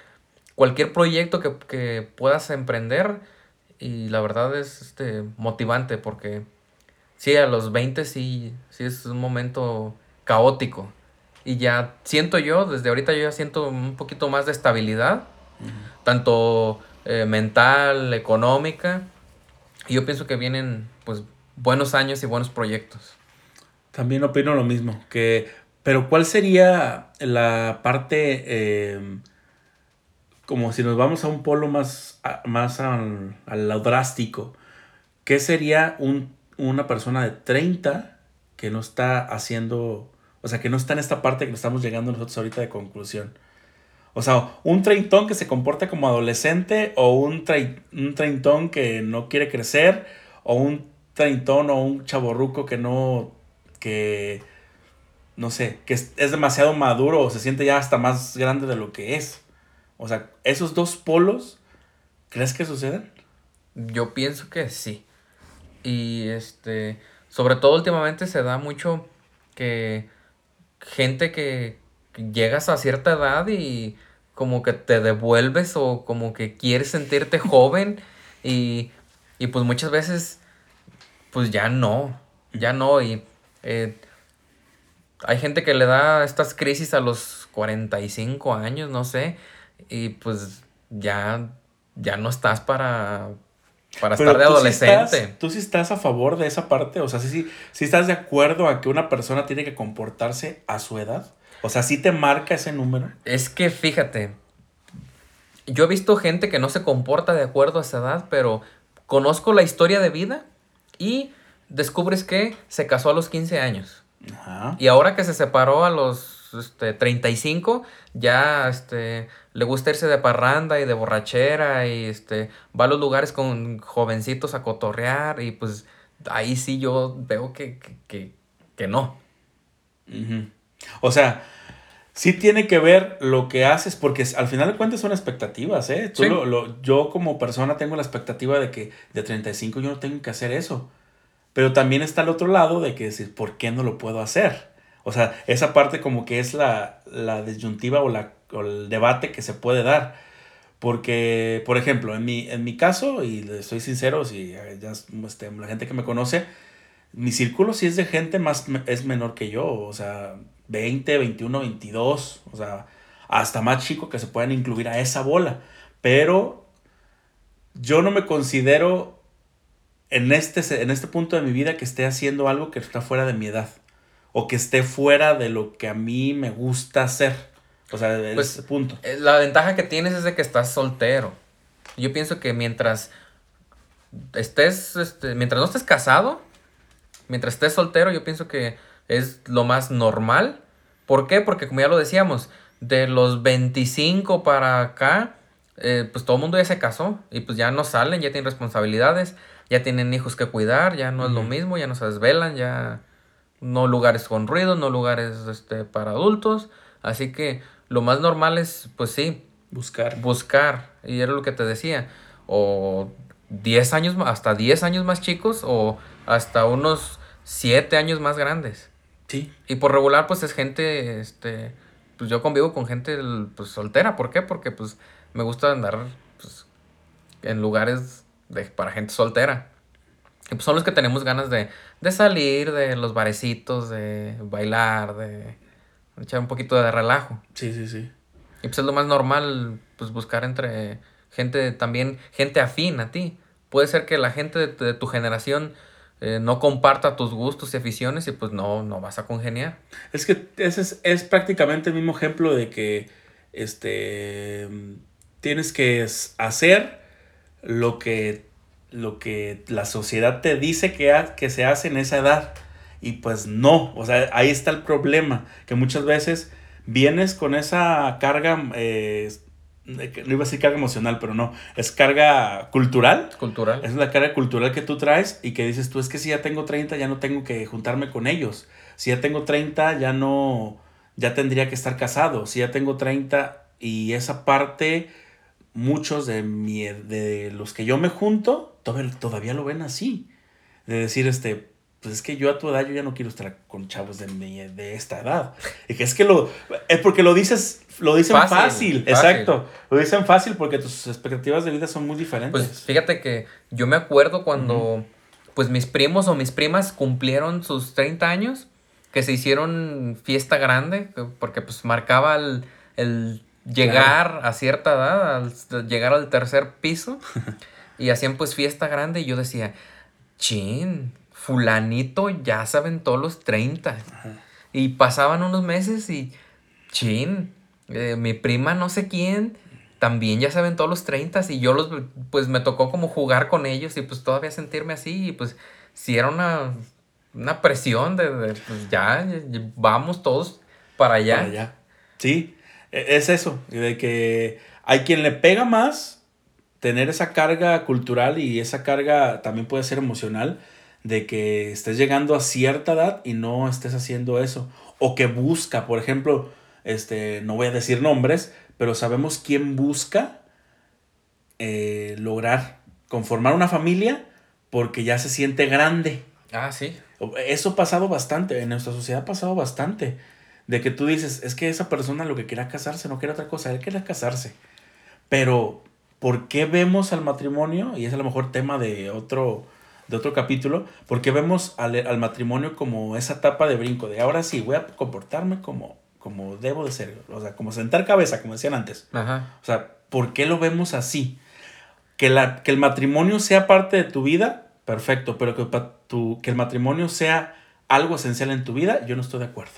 cualquier proyecto que, que puedas emprender. Y la verdad es este, motivante porque sí, a los 20 sí, sí es un momento caótico. Y ya siento yo, desde ahorita yo ya siento un poquito más de estabilidad, tanto eh, mental, económica. Y yo pienso que vienen pues buenos años y buenos proyectos. También opino lo mismo, que, pero ¿cuál sería la parte, em, como si nos vamos a un polo más, más al, al lado drástico, ¿qué sería un una persona de 30 que no está haciendo, o sea, que no está en esta parte que estamos llegando nosotros ahorita de conclusión. O sea, un treintón que se comporta como adolescente o un, un treintón que no quiere crecer o un treintón o un chaborruco que no, que, no sé, que es, es demasiado maduro o se siente ya hasta más grande de lo que es. O sea, esos dos polos, ¿crees que suceden? Yo pienso que sí. Y este, sobre todo últimamente se da mucho que gente que llegas a cierta edad y como que te devuelves o como que quieres sentirte joven y, y pues muchas veces pues ya no, ya no y eh, hay gente que le da estas crisis a los 45 años, no sé, y pues ya, ya no estás para, para estar de adolescente. ¿Tú sí estás a favor de esa parte? O sea, ¿sí, sí, estás de acuerdo a que una persona tiene que comportarse a su edad? O sea, ¿sí te marca ese número? Es que fíjate, yo he visto gente que no se comporta de acuerdo a esa edad, pero conozco la historia de vida y descubres que se casó a los 15 años. Y ahora que se separó a los este, 35, ya este, le gusta irse de parranda y de borrachera y este, va a los lugares con jovencitos a cotorrear y pues ahí sí yo veo que, no. O sea, sí tiene que ver lo que haces, porque al final de cuentas son expectativas, ¿eh? yo como persona tengo la expectativa de que de 35 yo no tengo que hacer eso. Pero también está el otro lado de que decir, ¿por qué no lo puedo hacer? O sea, esa parte como que es la, la disyuntiva o, la, el debate que se puede dar. Porque, por ejemplo, en mi, en mi caso, y soy sincero, si ya este, la gente que me conoce, mi círculo sí es de gente más, es menor que yo, o sea, 20, 21, 22, o sea, hasta más chico que se puedan incluir a esa bola. Pero yo no me considero en este, en este punto de mi vida que esté haciendo algo que está fuera de mi edad o que esté fuera de lo que a mí me gusta hacer. O sea, de pues, ese punto. Eh, la ventaja que tienes es de que estás soltero. Yo pienso que mientras estés, este, mientras no estés casado, mientras estés soltero, yo pienso que es lo más normal. ¿Por qué? Porque como ya lo decíamos, de los 25 para acá, eh, pues todo el mundo ya se casó y pues ya no salen, ya tienen responsabilidades, ya tienen hijos que cuidar, ya no es lo mismo, ya no se desvelan, ya no lugares con ruido, no lugares este, para adultos. Así que lo más normal es, pues sí. Buscar. Buscar. Y era lo que te decía. O 10 años, hasta 10 años más chicos o hasta unos 7 años más grandes. Sí. Y por regular, pues es gente, este, pues yo convivo con gente pues, soltera. ¿Por qué? Porque pues me gusta andar pues, en lugares de, para gente soltera. Y pues son los que tenemos ganas de, de salir, de los barecitos, de bailar, de echar un poquito de relajo. Sí, sí, sí. Y pues es lo más normal, pues buscar entre gente también, gente afín a ti. Puede ser que la gente de, tu generación eh, no comparta tus gustos y aficiones y pues no, no vas a congeniar. Es que ese es, es prácticamente el mismo ejemplo de que este, tienes que hacer lo que lo que la sociedad te dice que, que se hace en esa edad. Y pues no, o sea, ahí está el problema, que muchas veces vienes con esa carga, eh, no iba a decir carga emocional, pero no, es carga cultural. Cultural. Es la carga cultural que tú traes y que dices tú, es que si ya tengo 30 ya no tengo que juntarme con ellos. si ya tengo 30, ya no, ya tendría que estar casado. Si ya tengo 30 y esa parte, muchos de, mi, de los que yo me junto, todavía, todavía lo ven así. De decir, este, pues es que yo a tu edad yo ya no quiero estar con chavos de, de esta edad. Y que es que lo, es porque lo dices, lo dicen fácil, exacto. Lo dicen fácil porque tus expectativas de vida son muy diferentes. Pues fíjate que yo me acuerdo cuando, pues mis primos o mis primas cumplieron sus 30 años, que se hicieron fiesta grande, porque pues marcaba el, llegar a cierta edad, al llegar al tercer piso, y hacían pues fiesta grande y yo decía, chin, fulanito ya se aventó los 30. Y pasaban unos meses y, chin, eh, mi prima no sé quién también ya se aventó los 30 y yo los, pues me tocó como jugar con ellos y pues todavía sentirme así y pues si era una, una presión de, pues ya, vamos todos para allá. Para allá. Sí, es eso, de que hay quien le pega más tener esa carga cultural y esa carga también puede ser emocional de que estés llegando a cierta edad y no estés haciendo eso. O que busca, por ejemplo, este, no voy a decir nombres, pero sabemos quién busca eh, lograr conformar una familia porque ya se siente grande. Ah, sí. Eso ha pasado bastante, en nuestra sociedad ha pasado bastante. De que tú dices, es que esa persona lo que quiera casarse no quiere otra cosa, él quiere casarse. Pero, ¿por qué vemos al matrimonio? Y es a lo mejor tema de otro, de otro capítulo, porque vemos al, matrimonio como esa etapa de brinco, de ahora sí, voy a comportarme como, como debo de ser, o sea, como sentar cabeza, como decían antes. O sea, ¿por qué lo vemos así? Que, la, que el matrimonio sea parte de tu vida, perfecto, pero que, tu, que el matrimonio sea algo esencial en tu vida, yo no estoy de acuerdo.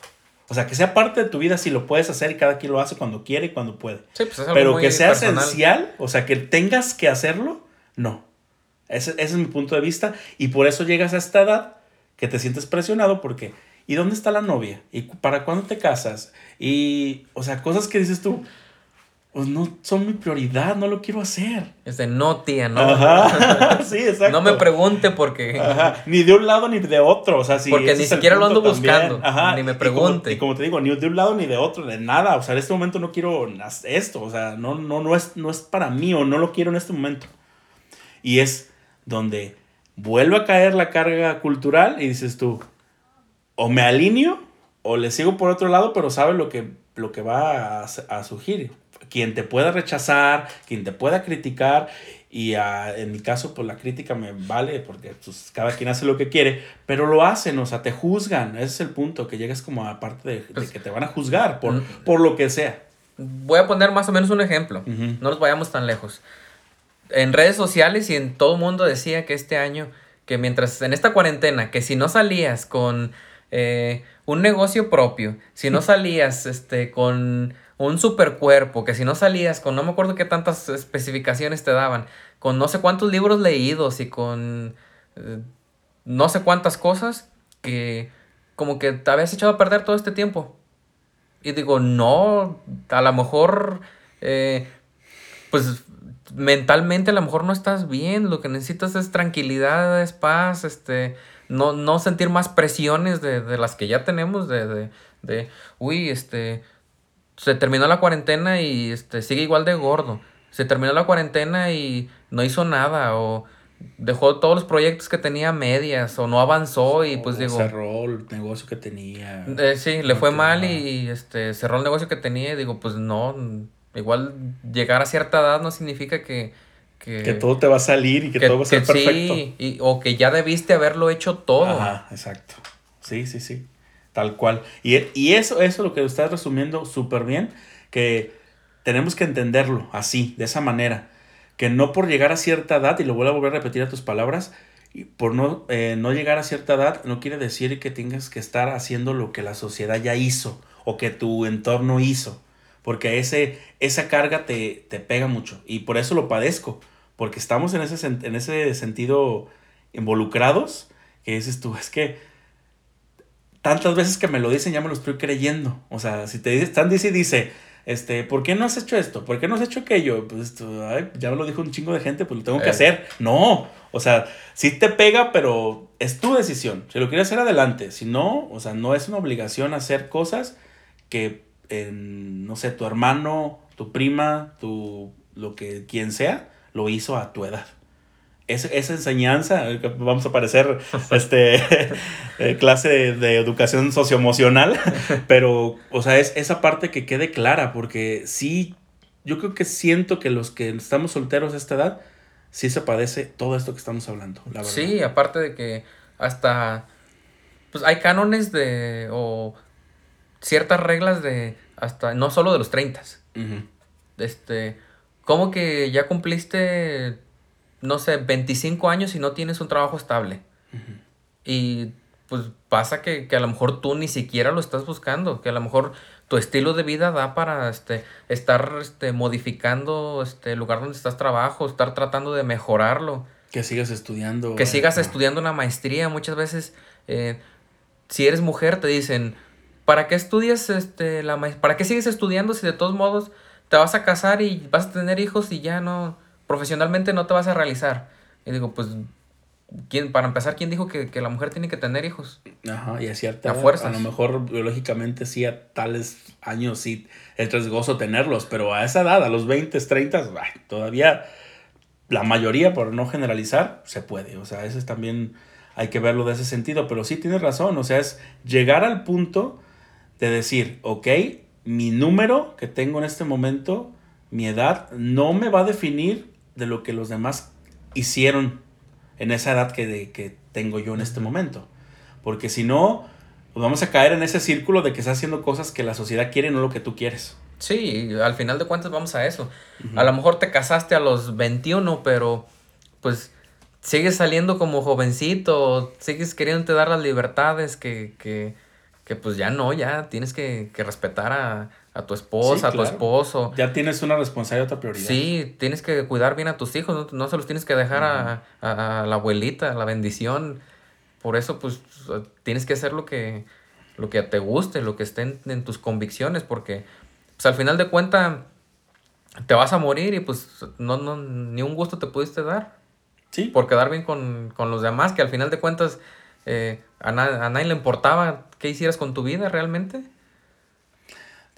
O sea, que sea parte de tu vida si lo puedes hacer y cada quien lo hace cuando quiere y cuando puede. Pues pero que sea esencial, o sea, que tengas que hacerlo, no. Ese, es mi punto de vista. Y por eso llegas a esta edad que te sientes presionado porque, ¿y dónde está la novia? ¿Y para cuándo te casas? Y, o sea, cosas que dices tú, pues no son mi prioridad, no lo quiero hacer. Es de no, tía, no. Ajá, sí, exacto. No me pregunte porque... Ajá, ni de un lado ni de otro, o sea, si Porque ni siquiera lo ando buscando, Ajá. ni me pregunte. Y como, te digo, ni de un lado ni de otro, de nada, o sea, en este momento no quiero esto, o sea, no, no, no, es, no es para mí o no lo quiero en este momento. Y es donde vuelve a caer la carga cultural y dices tú, o me alineo o le sigo por otro lado, pero sabe lo que, lo que va a, surgir. Quien te pueda rechazar, quien te pueda criticar, y en mi caso, pues la crítica me vale porque pues, cada quien hace lo que quiere, pero lo hacen, o sea, te juzgan. Ese es el punto, que llegas como a parte de, pues que te van a juzgar por, por lo que sea. Voy a poner más o menos un ejemplo, no nos vayamos tan lejos en redes sociales y en todo el mundo decía que este año, que mientras en esta cuarentena, que si no salías con eh, un negocio propio, si no salías este, con un super cuerpo, que si no salías con no me acuerdo qué tantas especificaciones te daban, con no sé cuántos libros leídos y con eh, no sé cuántas cosas, que como que te habías echado a perder todo este tiempo. Y digo, no, a lo mejor, eh, pues mentalmente a lo mejor no estás bien, lo que necesitas es tranquilidad, es paz, este, no, no sentir más presiones de, de las que ya tenemos, de, de, de, uy, este, se terminó la cuarentena y este, sigue igual de gordo, se terminó la cuarentena y no hizo nada, o dejó todos los proyectos que tenía medias, o no avanzó y pues digo... Cerró el negocio que tenía. Eh, sí, le fue mal y, este, cerró el negocio que tenía y digo, pues no Igual llegar a cierta edad no significa que... Que, todo te va a salir y que, todo va a ser perfecto. Sí, o que ya debiste haberlo hecho todo. Ajá, exacto. Sí, sí, sí. Tal cual. Y, y eso, eso lo que estás resumiendo súper bien, que tenemos que entenderlo así, de esa manera. Que no por llegar a cierta edad, y lo voy a repetir a tus palabras, por no, eh, no llegar a cierta edad no quiere decir que tengas que estar haciendo lo que la sociedad ya hizo o que tu entorno hizo porque ese, esa carga te, pega mucho y por eso lo padezco, porque estamos en ese, en ese sentido involucrados, que dices tú, es que tantas veces que me lo dicen ya me lo estoy creyendo, o sea, si te dicen, están dice y dice, Este, ¿por qué no has hecho esto? ¿Por qué no has hecho aquello? Pues ya me lo dijo un chingo de gente, pues lo tengo que eh. hacer. No, o sea, sí te pega, pero es tu decisión. Si lo quieres hacer adelante, si no, o sea, no es una obligación hacer cosas que, no sé, tu hermano, tu prima, tu, lo que, quien sea, lo hizo a tu edad esa enseñanza, vamos a parecer este, eh, clase de, educación socioemocional, pero, o sea, es esa parte que quede clara, porque sí, yo creo que siento que los que estamos solteros a esta edad, sí se padece todo esto que estamos hablando, la verdad. Sí, aparte de que hasta, pues hay cánones de, o ciertas reglas de, hasta, no solo de los 30. Este, ¿cómo que ya cumpliste no sé, 25 años y no tienes un trabajo estable. Y pues pasa que, a lo mejor tú ni siquiera lo estás buscando, que a lo mejor tu estilo de vida da para este, estar este, modificando este, el lugar donde estás trabajo, estar tratando de mejorarlo. Que sigas estudiando. Que sigas estudiando una maestría. Muchas veces, eh, si eres mujer, te dicen, ¿para qué estudias este, la ¿Para qué sigues estudiando si de todos modos te vas a casar y vas a tener hijos y ya no profesionalmente no te vas a realizar. Y digo, pues, ¿quién, para empezar, ¿quién dijo que, la mujer tiene que tener hijos? Ajá, y a cierta a, fuerza. a lo mejor biológicamente sí a tales años sí es riesgoso tenerlos, pero a esa edad, a los 20, 30, todavía la mayoría, por no generalizar, se puede. O sea, ese es también hay que verlo de ese sentido, pero sí tienes razón, o sea, es llegar al punto de decir, ok, mi número que tengo en este momento, mi edad, no me va a definir de lo que los demás hicieron en esa edad que, que tengo yo en este momento. Porque si no, pues vamos a caer en ese círculo de que estás haciendo cosas que la sociedad quiere y no lo que tú quieres. Sí, al final de cuentas vamos a eso. A lo mejor te casaste a los 21, pero pues sigues saliendo como jovencito, sigues queriendo dar las libertades que, que, que pues ya no, ya tienes que, que respetar a, a tu esposa, a tu esposo. Ya tienes una responsabilidad, otra prioridad. Sí, tienes que cuidar bien a tus hijos, no, se los tienes que dejar a, la abuelita, la bendición. Por eso, pues, tienes que hacer lo que, lo que te guste, lo que esté en, tus convicciones, porque, pues, al final de cuentas, te vas a morir y, pues, no, no, ni un gusto te pudiste dar. Sí. Por quedar bien con, los demás, que al final de cuentas, eh, a, a nadie le importaba qué hicieras con tu vida realmente.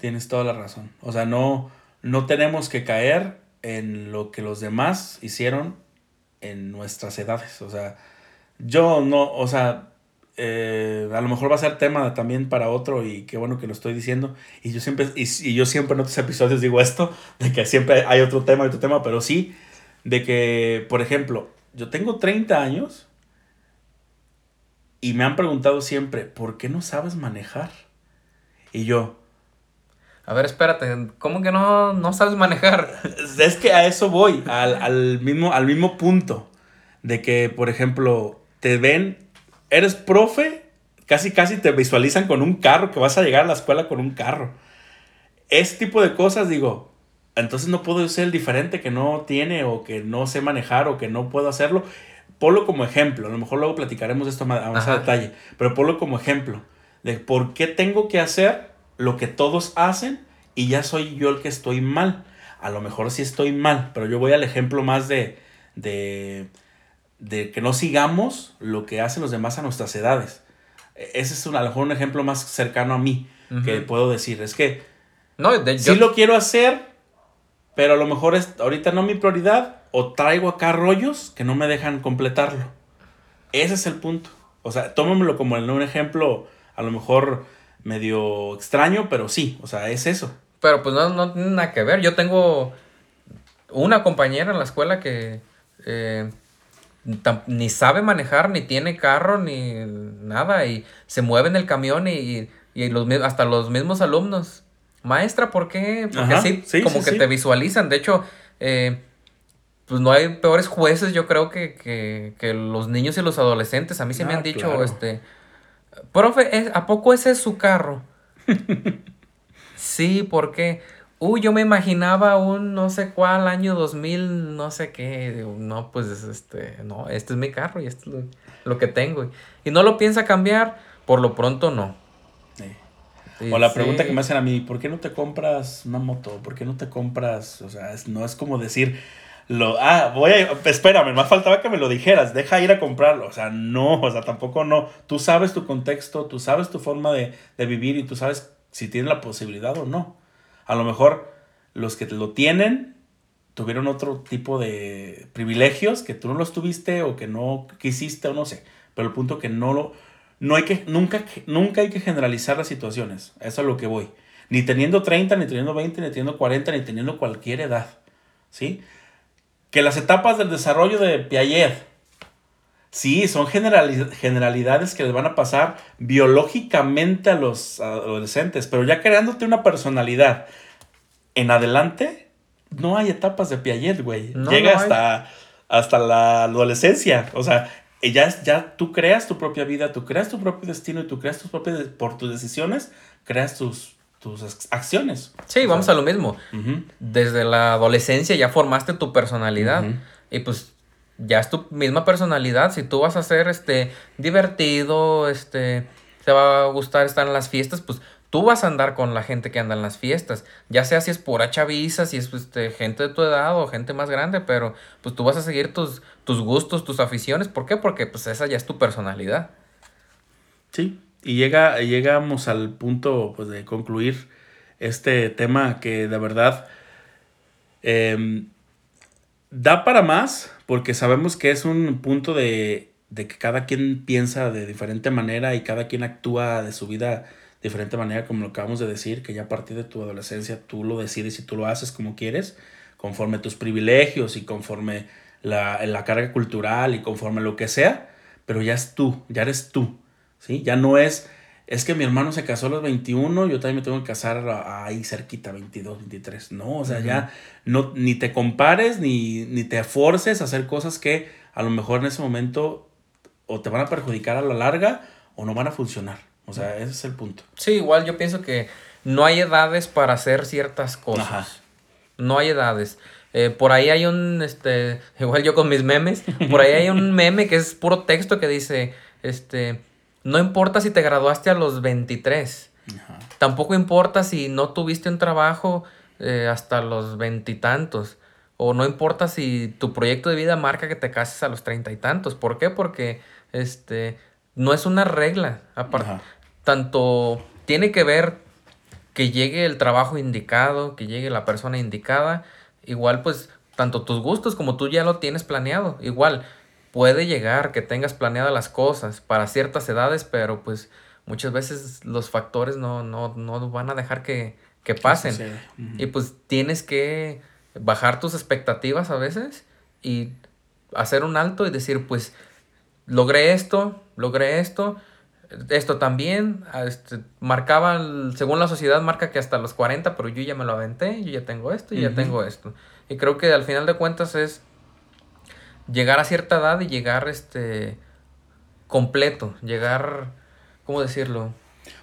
Tienes toda la razón. O sea, no, no tenemos que caer en lo que los demás hicieron en nuestras edades. O sea, yo no, o sea, eh, a lo mejor va a ser tema también para otro y qué bueno que lo estoy diciendo. Y yo siempre, y, yo siempre en otros episodios digo esto, de que siempre hay otro tema, otro tema, pero sí, de que, por ejemplo, yo tengo 30 años y me han preguntado siempre, ¿por qué no sabes manejar? Y yo, a ver, espérate, ¿cómo que no, no sabes manejar? Es que a eso voy, al, mismo, al mismo punto. De que, por ejemplo, te ven, eres profe, casi casi te visualizan con un carro, que vas a llegar a la escuela con un carro. Ese tipo de cosas, digo, entonces no puedo ser el diferente que no tiene o que no sé manejar o que no puedo hacerlo. Ponlo como ejemplo, a lo mejor luego platicaremos esto a más a detalle, pero ponlo como ejemplo de por qué tengo que hacer lo que todos hacen y ya soy yo el que estoy mal. A lo mejor sí estoy mal, pero yo voy al ejemplo más de, de, de que no sigamos lo que hacen los demás a nuestras edades. E, ese es a lo mejor un ejemplo más cercano a mí que puedo decir. Es que no, sí lo quiero hacer, pero a lo mejor es, ahorita no mi prioridad o traigo acá rollos que no me dejan completarlo. Ese es el punto. O sea, tómamelo como en un ejemplo, a lo mejor medio extraño, pero sí, o sea, es eso. Pero pues no, no tiene nada que ver. Yo tengo una compañera en la escuela que eh, ni sabe manejar, ni tiene carro, ni nada, y se mueve en el camión y, y los, hasta los mismos alumnos. Maestra, ¿por qué? Porque así como que te visualizan. De hecho, eh, pues no hay peores jueces, yo creo, que, que, que, los niños y los adolescentes. A mí se me ah, han dicho, este, Profe, ¿a poco ese es su carro? sí, ¿por qué? Uy, yo me imaginaba un no sé cuál año 2000, no sé qué. no, pues este, no, este es mi carro y esto es lo, que tengo. Y no lo piensa cambiar, por lo pronto no. o la pregunta que me hacen a mí, ¿por qué no te compras una moto? ¿Por qué no te compras? O sea, no es como decir, lo, ah, voy a, espérame, más faltaba que me lo dijeras, deja ir a comprarlo. O sea, no, o sea, tampoco no. Tú sabes tu contexto, tú sabes tu forma de, de vivir y tú sabes si tienes la posibilidad o no. A lo mejor los que lo tienen tuvieron otro tipo de privilegios que tú no los tuviste o que no quisiste o no sé. Pero el punto que no lo, no hay que, nunca, nunca hay que generalizar las situaciones. Eso es lo que voy. Ni teniendo 30, ni teniendo 20, ni teniendo 40, ni teniendo cualquier edad. ¿Sí? Que las etapas del desarrollo de Piaget, sí, son generalidades que les van a pasar biológicamente a los adolescentes, pero ya creándote una personalidad en adelante, no hay etapas de Piaget, güey. Llega hasta, hasta la adolescencia. O sea, ya, ya tú creas tu propia vida, tú creas tu propio destino y tú creas tus propias, por tus decisiones, creas tus, tus acciones. Sí, vamos a lo mismo. Desde la adolescencia ya formaste tu personalidad y pues ya es tu misma personalidad. Si tú vas a ser este divertido, este te va a gustar estar en las fiestas, pues tú vas a andar con la gente que anda en las fiestas, ya sea si es pura chaviza, si es este, gente de tu edad o gente más grande, pero pues tú vas a seguir tus, tus gustos, tus aficiones, ¿por qué? Porque pues esa ya es tu personalidad. Sí, y llega, llegamos al punto pues, de concluir este tema que de verdad em, da para más, porque sabemos que es un punto de, de que cada quien piensa de diferente manera y cada quien actúa de su vida diferente manera, como lo acabamos de decir, que ya a partir de tu adolescencia tú lo decides y tú lo haces como quieres, conforme tus privilegios y conforme la, la carga cultural y conforme lo que sea, pero ya es tú, ya eres tú, ¿sí? Ya no es, es que mi hermano se casó a los 21, yo también me tengo que casar ahí cerquita, 22, 23. No, o sea, ya no, ni te compares ni, ni te forces a hacer cosas que a lo mejor en ese momento o te van a perjudicar a la larga o no van a funcionar. O sea, ese es el punto. Sí, igual yo pienso que no hay edades para hacer ciertas cosas. No hay edades. Eh, por ahí hay un, este, igual yo con mis memes, por ahí hay un meme que es puro texto que dice, este, no importa si te graduaste a los 23, tampoco importa si no tuviste un trabajo eh, hasta los veintitantos, o no importa si tu proyecto de vida marca que te cases a los treinta y tantos. ¿Por qué? Porque, este, no es una regla. Aparte, tanto tiene que ver que llegue el trabajo indicado, que llegue la persona indicada. Igual, pues, tanto tus gustos como tú ya lo tienes planeado. Igual, puede llegar que tengas planeadas las cosas para ciertas edades, pero pues muchas veces los factores no, no, no van a dejar que, que pasen. Y pues tienes que bajar tus expectativas a veces y hacer un alto y decir, pues, logré esto, logré esto, esto también, este, marcaba, según la sociedad marca que hasta los 40, pero yo ya me lo aventé, yo ya tengo esto, y ya tengo esto. Y creo que al final de cuentas es llegar a cierta edad y llegar este completo, llegar, ¿cómo decirlo?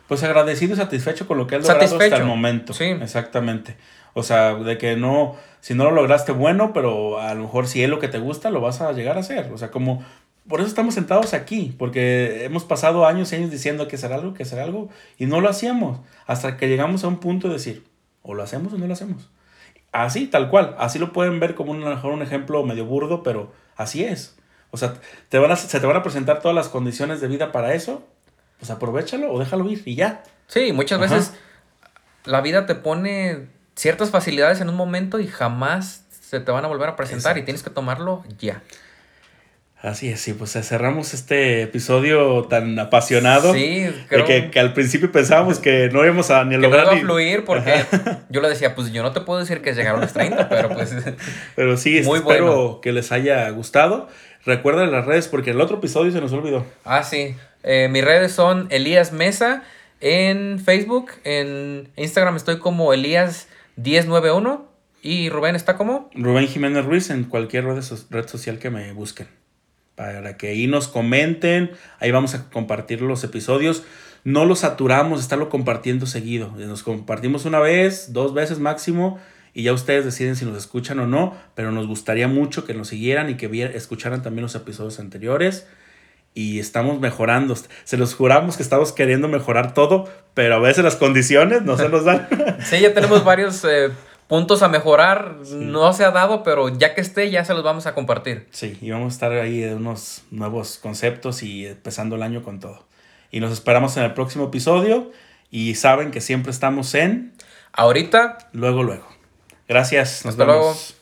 Pues agradecido y satisfecho con lo que has logrado hasta el momento. Sí. Exactamente. O sea, de que no, si no lo lograste, bueno, pero a lo mejor si es lo que te gusta, lo vas a llegar a hacer. O sea, como por eso estamos sentados aquí, porque hemos pasado años y años diciendo que será algo, que será algo, y no lo hacíamos, hasta que llegamos a un punto de decir, o lo hacemos o no lo hacemos. Así, tal cual, así lo pueden ver como un, mejor un ejemplo medio burdo, pero así es. O sea, te van a, se te van a presentar todas las condiciones de vida para eso, pues aprovechalo o déjalo ir y ya. Sí, muchas veces la vida te pone ciertas facilidades en un momento y jamás se te van a volver a presentar y tienes que tomarlo ya. Así es, sí, pues cerramos este episodio tan apasionado. Sí, creo. Que, que, al principio pensábamos que no íbamos a ni que lograr. No iba a fluir porque yo le decía, pues yo no te puedo decir que llegaron los 30, pero pues. Pero sí, muy espero que les haya gustado. Recuerden las redes porque el otro episodio se nos olvidó. Ah, sí. Eh, mis redes son Elías Mesa en Facebook, en Instagram estoy como Elías1091 y Rubén está como. Rubén Jiménez Ruiz en cualquier red social que me busquen para que ahí nos comenten, ahí vamos a compartir los episodios. No los saturamos, estarlo compartiendo seguido. Nos compartimos una vez, dos veces máximo y ya ustedes deciden si nos escuchan o no, pero nos gustaría mucho que nos siguieran y que escucharan también los episodios anteriores. y estamos mejorando. Se los juramos que estamos queriendo mejorar todo, pero a veces las condiciones no se nos dan. sí, ya tenemos varios eh, puntos a mejorar. No se ha dado, pero ya que esté, ya se los vamos a compartir. Sí, y vamos a estar ahí de unos nuevos conceptos y empezando el año con todo. Y nos esperamos en el próximo episodio. Y saben que siempre estamos en. Ahorita. Luego, luego. Gracias. Nos Hasta vemos. luego.